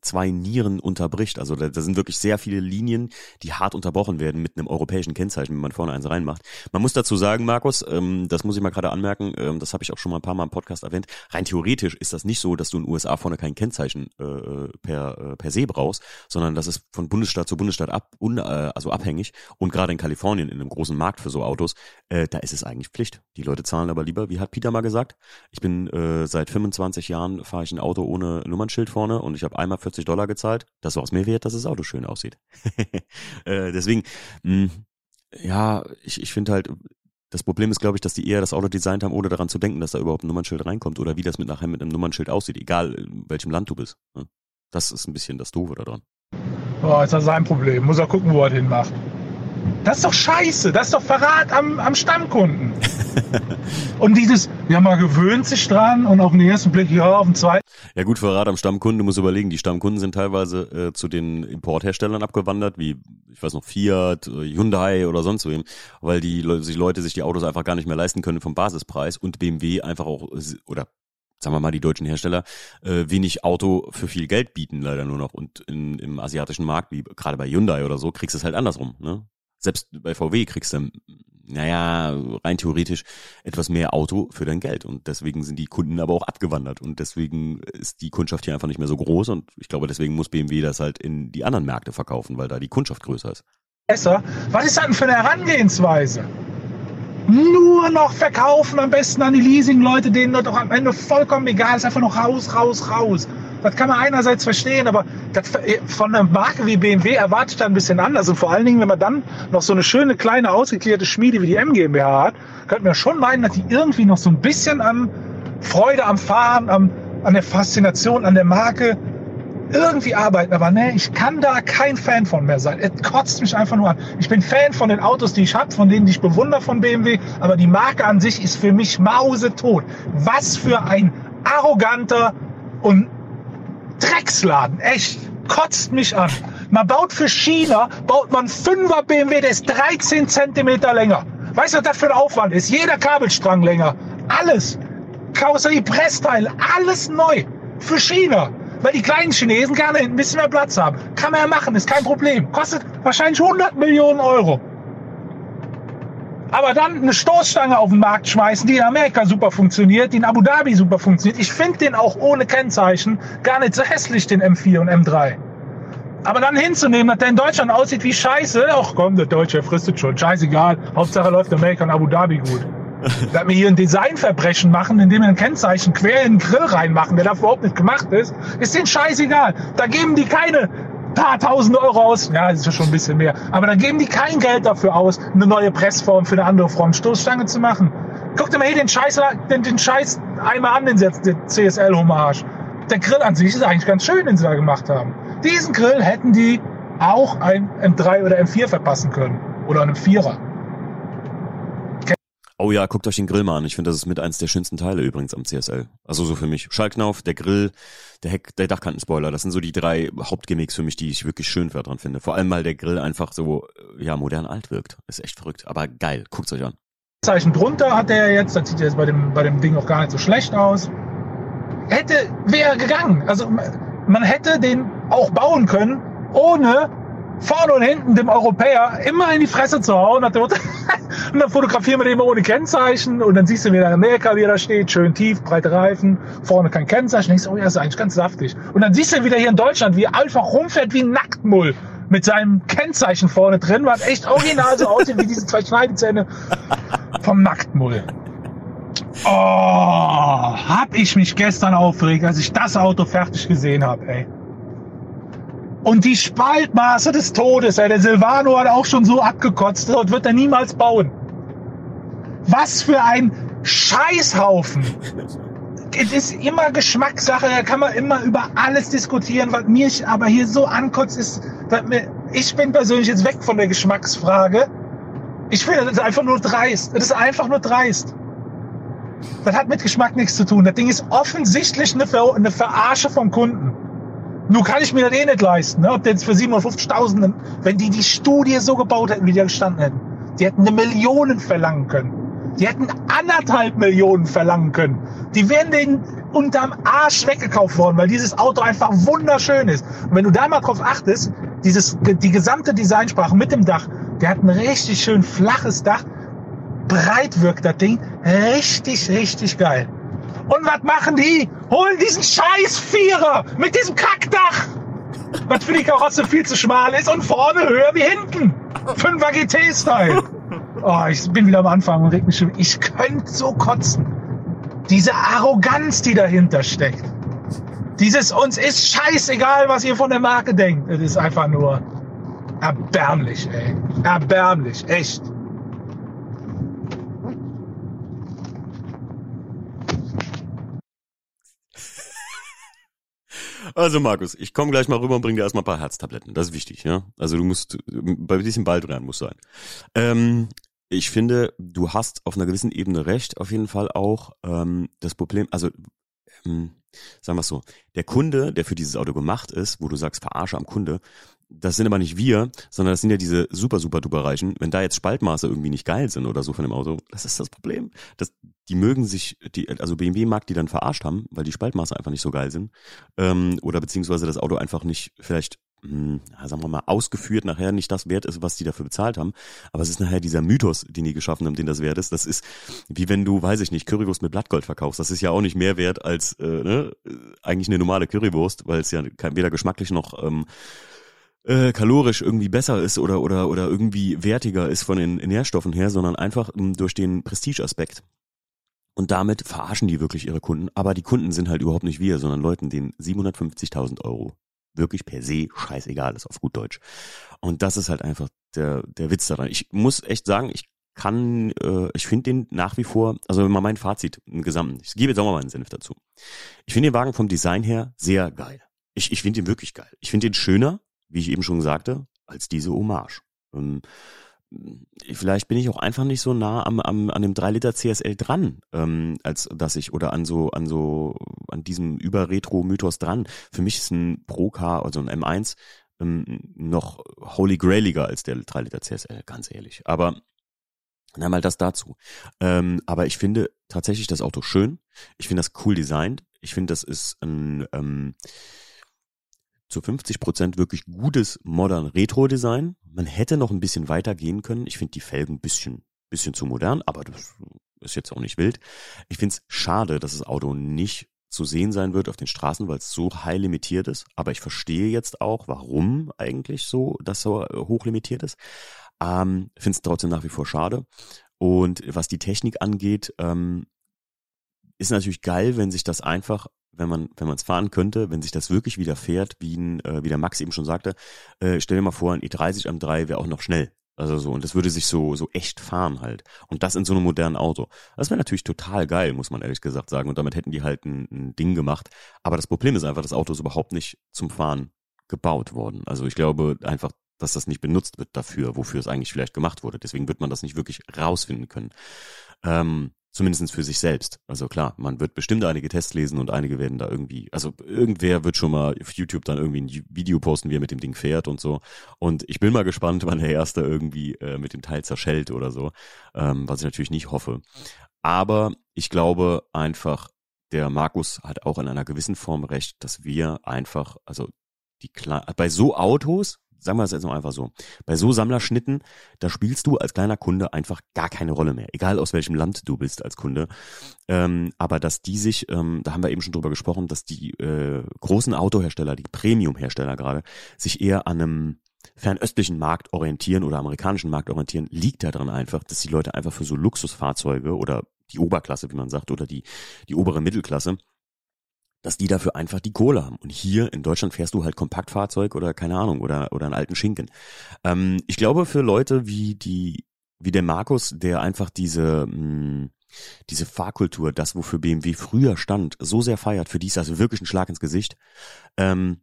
zwei Nieren unterbricht. Also da, da sind wirklich sehr viele Linien, die hart unterbrochen werden mit einem europäischen Kennzeichen, wenn man vorne eins reinmacht. Man muss dazu sagen, Markus, ähm, das muss ich mal gerade anmerken, ähm, das habe ich auch schon mal ein paar Mal im Podcast erwähnt. Rein theoretisch ist das nicht so, dass du in den USA vorne kein Kennzeichen äh, per äh, per se brauchst, sondern das ist von Bundesstaat zu Bundesstaat ab, un, äh, also abhängig. Und gerade in Kalifornien in einem großen Markt für so Autos, äh, da ist es eigentlich Pflicht. Die Leute zahlen aber lieber, wie hat Peter mal gesagt, ich bin äh, seit 25 Jahren fahre ich ein Auto ohne Nummernschild vorne und ich habe einmal 40 Dollar gezahlt. Das war es mir wert, dass das Auto schön aussieht. äh, deswegen, mh, ja, ich, ich finde halt, das Problem ist, glaube ich, dass die eher das Auto designt haben, ohne daran zu denken, dass da überhaupt ein Nummernschild reinkommt oder wie das mit nachher mit einem Nummernschild aussieht, egal in welchem Land du bist. Ne? Das ist ein bisschen das Doofe daran.
Oh, ist das sein Problem. Muss er gucken, wo er den macht. Das ist doch scheiße. Das ist doch Verrat am, am Stammkunden. und dieses, ja, man gewöhnt sich dran und auf den ersten Blick, ja, auf den zweiten.
Ja gut, Verrat am Stammkunden, du musst überlegen, die Stammkunden sind teilweise äh, zu den Importherstellern abgewandert, wie, ich weiß noch, Fiat, äh, Hyundai oder sonst wem, weil die sich Leute sich die Autos einfach gar nicht mehr leisten können vom Basispreis und BMW einfach auch, oder sagen wir mal, die deutschen Hersteller äh, wenig Auto für viel Geld bieten leider nur noch. Und in, im asiatischen Markt, wie gerade bei Hyundai oder so, kriegst du es halt andersrum. Ne? Selbst bei VW kriegst du, naja, rein theoretisch etwas mehr Auto für dein Geld. Und deswegen sind die Kunden aber auch abgewandert. Und deswegen ist die Kundschaft hier einfach nicht mehr so groß. Und ich glaube, deswegen muss BMW das halt in die anderen Märkte verkaufen, weil da die Kundschaft größer ist.
Besser. Was ist das denn für eine Herangehensweise? nur noch verkaufen, am besten an die Leasing-Leute, denen doch am Ende vollkommen egal ist, einfach noch raus, raus, raus. Das kann man einerseits verstehen, aber das, von einer Marke wie BMW erwartet da ein bisschen anders. Und vor allen Dingen, wenn man dann noch so eine schöne, kleine, ausgeklärte Schmiede wie die M GmbH hat, könnte man schon meinen, dass die irgendwie noch so ein bisschen an Freude am Fahren, am, an der Faszination, an der Marke irgendwie arbeiten, aber nee, ich kann da kein Fan von mehr sein. Es kotzt mich einfach nur an. Ich bin Fan von den Autos, die ich habe, von denen ich bewundere von BMW, aber die Marke an sich ist für mich mausetot. Was für ein arroganter und Drecksladen, echt, kotzt mich an. Man baut für China, baut man 5er BMW, der ist 13 Zentimeter länger. Weißt du, was das für ein Aufwand ist? Jeder Kabelstrang länger. Alles. Karosserie, Pressteile, alles neu. Für China. Weil die kleinen Chinesen gerne ein bisschen mehr Platz haben. Kann man ja machen, ist kein Problem. Kostet wahrscheinlich 100 Millionen Euro. Aber dann eine Stoßstange auf den Markt schmeißen, die in Amerika super funktioniert, die in Abu Dhabi super funktioniert. Ich finde den auch ohne Kennzeichen gar nicht so hässlich, den M4 und M3. Aber dann hinzunehmen, dass der in Deutschland aussieht wie Scheiße, ach komm, der Deutsche frisst es schon, scheißegal. Hauptsache läuft Amerika und Abu Dhabi gut. Dass wir hier ein Designverbrechen machen, indem wir ein Kennzeichen quer in den Grill reinmachen, der dafür überhaupt nicht gemacht ist, ist denen scheißegal. Da geben die keine paar tausend Euro aus. Ja, das ist ja schon ein bisschen mehr. Aber dann geben die kein Geld dafür aus, eine neue Pressform für eine andere Frontstoßstange zu machen. Guck dir mal hier den Scheiß, den, den Scheiß einmal an, den, den CSL-Hommage. Der Grill an sich ist eigentlich ganz schön, den sie da gemacht haben. Diesen Grill hätten die auch ein M3 oder M4 verpassen können. Oder einem Vierer.
Oh ja, guckt euch den Grill mal an. Ich finde, das ist mit eins der schönsten Teile übrigens am CSL. Also so für mich. Schallknauf, der Grill, der Heck, der Dachkantenspoiler. Das sind so die drei Hauptgimmicks für mich, die ich wirklich schön daran finde. Vor allem, weil der Grill einfach so, ja, modern alt wirkt. Ist echt verrückt. Aber geil. Guckt's euch an.
Zeichen drunter hat er jetzt. Das sieht jetzt bei dem, bei dem Ding auch gar nicht so schlecht aus. Hätte, wäre gegangen. Also, man hätte den auch bauen können, ohne vorne und hinten dem Europäer immer in die Fresse zu hauen. und dann fotografieren wir den immer ohne Kennzeichen und dann siehst du wieder in Amerika, wie er da steht, schön tief, breite Reifen, vorne kein Kennzeichen. Ich so, oh ja, ist eigentlich ganz saftig. Und dann siehst du wieder hier in Deutschland, wie er einfach rumfährt wie ein Nacktmull mit seinem Kennzeichen vorne drin, was echt original so aussieht wie diese zwei Schneidezähne vom Nacktmull. Oh, hab ich mich gestern aufgeregt, als ich das Auto fertig gesehen habe, ey. Und die Spaltmaße des Todes, ey. Der Silvano hat auch schon so abgekotzt und wird er niemals bauen. Was für ein Scheißhaufen. Es ist immer Geschmackssache, da kann man immer über alles diskutieren. Was mir aber hier so ankotzt, ist, mir, ich bin persönlich jetzt weg von der Geschmacksfrage. Ich finde, das ist einfach nur dreist. Das ist einfach nur dreist. Das hat mit Geschmack nichts zu tun. Das Ding ist offensichtlich eine, Ver eine Verarsche vom Kunden. Nun kann ich mir das eh nicht leisten, ne? ob jetzt für 750.000, wenn die die Studie so gebaut hätten, wie die gestanden hätten. Die hätten eine Million verlangen können. Die hätten anderthalb Millionen verlangen können. Die wären denen unterm Arsch weggekauft worden, weil dieses Auto einfach wunderschön ist. Und wenn du da mal drauf achtest, dieses, die gesamte Designsprache mit dem Dach, der hat ein richtig schön flaches Dach, breit wirkt das Ding, richtig, richtig geil. Und was machen die? Holen diesen scheiß Vierer mit diesem Kackdach, was für die Karosse viel zu schmal ist und vorne höher wie hinten. 5er GT-Style. Oh, ich bin wieder am Anfang und reg mich schon. Ich könnte so kotzen. Diese Arroganz, die dahinter steckt. Dieses uns ist scheißegal, was ihr von der Marke denkt. Das ist einfach nur erbärmlich, ey. Erbärmlich, echt.
Also Markus, ich komme gleich mal rüber und bringe dir erstmal ein paar Herztabletten. Das ist wichtig, ja. Also du musst bei diesem Ball dran muss sein. Ähm, ich finde, du hast auf einer gewissen Ebene recht, auf jeden Fall auch. Ähm, das Problem, also ähm, sagen wir es so, der Kunde, der für dieses Auto gemacht ist, wo du sagst, verarsche am Kunde, das sind aber nicht wir, sondern das sind ja diese super, super duper Reichen. Wenn da jetzt Spaltmaße irgendwie nicht geil sind oder so von dem Auto, das ist das Problem. Das, die mögen sich, die, also BMW mag die dann verarscht haben, weil die Spaltmaße einfach nicht so geil sind. Ähm, oder beziehungsweise das Auto einfach nicht vielleicht hm, sagen wir mal, ausgeführt nachher nicht das wert ist, was die dafür bezahlt haben. Aber es ist nachher dieser Mythos, den die geschaffen haben, den das wert ist. Das ist wie wenn du, weiß ich nicht, Currywurst mit Blattgold verkaufst. Das ist ja auch nicht mehr wert als äh, ne, eigentlich eine normale Currywurst, weil es ja weder geschmacklich noch ähm, äh, kalorisch irgendwie besser ist oder oder oder irgendwie wertiger ist von den Nährstoffen her, sondern einfach ähm, durch den Prestigeaspekt. Und damit verarschen die wirklich ihre Kunden. Aber die Kunden sind halt überhaupt nicht wir, sondern Leuten, denen 750.000 Euro wirklich per se scheißegal ist auf gut Deutsch. Und das ist halt einfach der, der Witz daran. Ich muss echt sagen, ich kann, äh, ich finde den nach wie vor, also wenn man mein Fazit im Gesamten, ich gebe jetzt auch mal meinen Senf dazu. Ich finde den Wagen vom Design her sehr geil. Ich, ich finde den wirklich geil. Ich finde den schöner, wie ich eben schon sagte, als diese Hommage. Ähm, vielleicht bin ich auch einfach nicht so nah am, am an dem 3 Liter CSL dran, ähm, als dass ich oder an so an so an diesem Über-Retro-Mythos dran. Für mich ist ein Pro-Car, also ein M1 ähm, noch holy grailiger als der 3 Liter CSL, ganz ehrlich. Aber na mal das dazu. Ähm, aber ich finde tatsächlich das Auto schön. Ich finde das cool designt. Ich finde, das ist ein ähm, zu 50 Prozent wirklich gutes modern Retro-Design. Man hätte noch ein bisschen weiter gehen können. Ich finde die Felgen ein bisschen, bisschen zu modern, aber das ist jetzt auch nicht wild. Ich finde es schade, dass das Auto nicht zu sehen sein wird auf den Straßen, weil es so high limitiert ist. Aber ich verstehe jetzt auch, warum eigentlich so, das so hoch limitiert ist. Ähm, finde es trotzdem nach wie vor schade. Und was die Technik angeht, ähm, ist natürlich geil, wenn sich das einfach wenn man wenn man es fahren könnte, wenn sich das wirklich wieder fährt, wie, ein, äh, wie der Max eben schon sagte, äh, stell dir mal vor, ein E30 am 3 wäre auch noch schnell. Also so, und das würde sich so, so echt fahren halt. Und das in so einem modernen Auto. Das wäre natürlich total geil, muss man ehrlich gesagt sagen. Und damit hätten die halt ein, ein Ding gemacht. Aber das Problem ist einfach, das Auto ist überhaupt nicht zum Fahren gebaut worden. Also ich glaube einfach, dass das nicht benutzt wird dafür, wofür es eigentlich vielleicht gemacht wurde. Deswegen wird man das nicht wirklich rausfinden können. Ähm, Zumindest für sich selbst. Also klar, man wird bestimmt einige Tests lesen und einige werden da irgendwie, also irgendwer wird schon mal auf YouTube dann irgendwie ein Video posten, wie er mit dem Ding fährt und so. Und ich bin mal gespannt, wann der Erste irgendwie äh, mit dem Teil zerschellt oder so, ähm, was ich natürlich nicht hoffe. Aber ich glaube einfach, der Markus hat auch in einer gewissen Form recht, dass wir einfach, also die Kle bei so Autos, sagen wir es jetzt noch einfach so, bei so Sammlerschnitten, da spielst du als kleiner Kunde einfach gar keine Rolle mehr, egal aus welchem Land du bist als Kunde. Ähm, aber dass die sich, ähm, da haben wir eben schon drüber gesprochen, dass die äh, großen Autohersteller, die Premium-Hersteller gerade, sich eher an einem fernöstlichen Markt orientieren oder amerikanischen Markt orientieren, liegt daran einfach, dass die Leute einfach für so Luxusfahrzeuge oder die Oberklasse, wie man sagt, oder die, die obere Mittelklasse, dass die dafür einfach die Kohle haben. Und hier in Deutschland fährst du halt Kompaktfahrzeug oder keine Ahnung, oder, oder einen alten Schinken. Ähm, ich glaube, für Leute wie die, wie der Markus, der einfach diese, mh, hm, diese Fahrkultur, das, wofür BMW früher stand, so sehr feiert, für die ist das wirklich ein Schlag ins Gesicht. Ähm,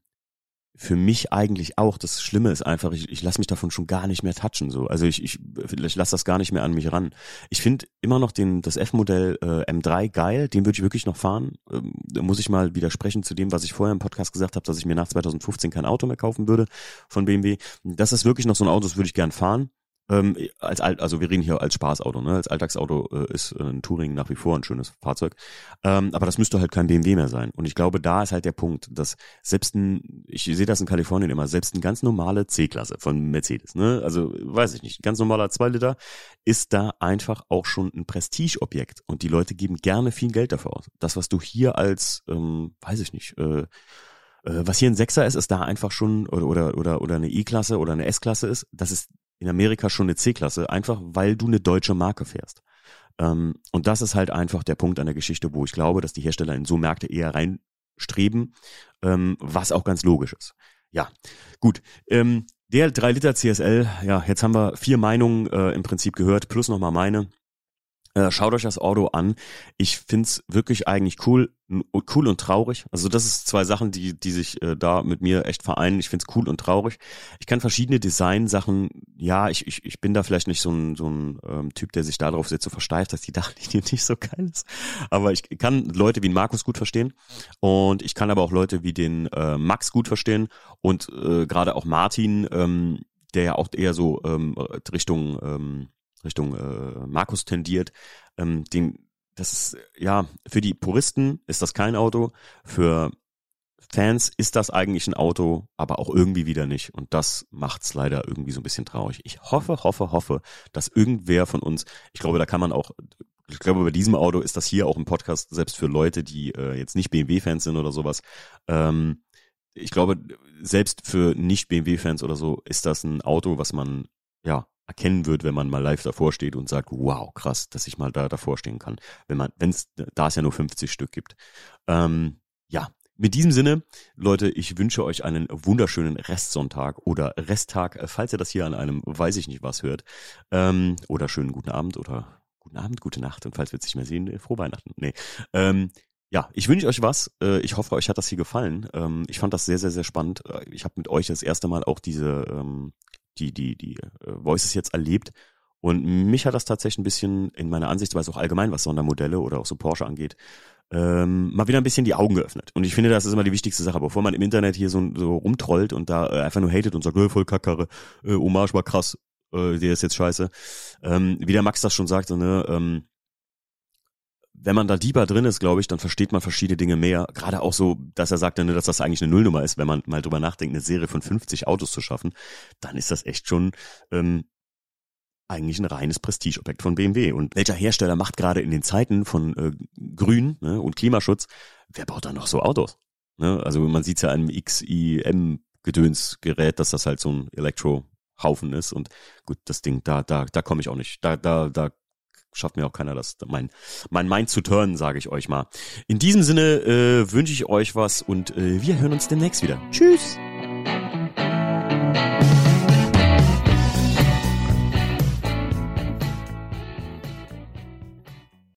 für mich eigentlich auch. Das Schlimme ist einfach, ich, ich lasse mich davon schon gar nicht mehr touchen. So. Also ich, ich, ich lasse das gar nicht mehr an mich ran. Ich finde immer noch den, das F-Modell äh, M3 geil, den würde ich wirklich noch fahren. Ähm, da muss ich mal widersprechen zu dem, was ich vorher im Podcast gesagt habe, dass ich mir nach 2015 kein Auto mehr kaufen würde von BMW. Das ist wirklich noch so ein Auto, das würde ich gern fahren. Ähm, als Alt, also wir reden hier als Spaßauto, ne? Als Alltagsauto äh, ist äh, ein Touring nach wie vor ein schönes Fahrzeug. Ähm, aber das müsste halt kein BMW mehr sein. Und ich glaube, da ist halt der Punkt, dass selbst ein, ich sehe das in Kalifornien immer, selbst ein ganz normale C-Klasse von Mercedes, ne? Also weiß ich nicht, ganz normaler 2 Liter ist da einfach auch schon ein Prestigeobjekt. Und die Leute geben gerne viel Geld dafür aus. Das, was du hier als, ähm, weiß ich nicht, äh, äh was hier ein Sechser ist, ist da einfach schon oder oder oder oder eine E-Klasse oder eine S-Klasse ist, das ist in Amerika schon eine C-Klasse, einfach weil du eine deutsche Marke fährst. Ähm, und das ist halt einfach der Punkt an der Geschichte, wo ich glaube, dass die Hersteller in so Märkte eher reinstreben, ähm, was auch ganz logisch ist. Ja, gut. Ähm, der 3 Liter CSL, ja, jetzt haben wir vier Meinungen äh, im Prinzip gehört, plus nochmal meine. Äh, schaut euch das Auto an. Ich find's wirklich eigentlich cool, cool und traurig. Also das ist zwei Sachen, die, die sich äh, da mit mir echt vereinen. Ich find's cool und traurig. Ich kann verschiedene Design-Sachen, ja, ich, ich, ich bin da vielleicht nicht so ein, so ein ähm, Typ, der sich darauf sehr so versteift, dass die Dachlinie nicht so geil ist. Aber ich kann Leute wie Markus gut verstehen und ich kann aber auch Leute wie den äh, Max gut verstehen und äh, gerade auch Martin, ähm, der ja auch eher so ähm, Richtung ähm, Richtung äh, Markus tendiert, ähm, den, das ist, ja, für die Puristen ist das kein Auto, für Fans ist das eigentlich ein Auto, aber auch irgendwie wieder nicht. Und das macht's leider irgendwie so ein bisschen traurig. Ich hoffe, hoffe, hoffe, dass irgendwer von uns, ich glaube, da kann man auch, ich glaube, bei diesem Auto ist das hier auch ein Podcast, selbst für Leute, die äh, jetzt nicht BMW-Fans sind oder sowas. Ähm, ich glaube, selbst für Nicht-BMW-Fans oder so ist das ein Auto, was man ja erkennen wird, wenn man mal live davor steht und sagt, wow, krass, dass ich mal da davor stehen kann. Wenn man, wenn es, da es ja nur 50 Stück gibt. Ähm, ja, mit diesem Sinne, Leute, ich wünsche euch einen wunderschönen Restsonntag oder Resttag, äh, falls ihr das hier an einem, weiß ich nicht was hört. Ähm, oder schönen guten Abend oder guten Abend, gute Nacht und falls wir es nicht mehr sehen, äh, frohe Weihnachten. Nee. Ähm, ja, ich wünsche euch was. Äh, ich hoffe, euch hat das hier gefallen. Ähm, ich fand das sehr, sehr, sehr spannend. Ich habe mit euch das erste Mal auch diese ähm, die, die, die äh, Voices jetzt erlebt. Und mich hat das tatsächlich ein bisschen in meiner Ansichtsweise auch allgemein, was Sondermodelle oder auch so Porsche angeht, ähm, mal wieder ein bisschen die Augen geöffnet. Und ich finde, das ist immer die wichtigste Sache, bevor man im Internet hier so, so rumtrollt und da äh, einfach nur hatet und sagt, äh, voll Kackkarre, äh, Hommage war krass, äh, der ist jetzt scheiße. Ähm, wie der Max das schon sagte, ne, ähm, wenn man da deeper drin ist, glaube ich, dann versteht man verschiedene Dinge mehr. Gerade auch so, dass er sagte, dass das eigentlich eine Nullnummer ist, wenn man mal drüber nachdenkt, eine Serie von 50 Autos zu schaffen, dann ist das echt schon ähm, eigentlich ein reines Prestigeobjekt von BMW. Und welcher Hersteller macht gerade in den Zeiten von äh, Grün ne, und Klimaschutz, wer baut da noch so Autos? Ne? Also man sieht ja einem XIM-Gedönsgerät, dass das halt so ein Elektro-Haufen ist. Und gut, das Ding, da, da, da komme ich auch nicht. Da, da, da schafft mir auch keiner das, mein, mein Mind zu turnen, sage ich euch mal. In diesem Sinne äh, wünsche ich euch was und äh, wir hören uns demnächst wieder. Tschüss!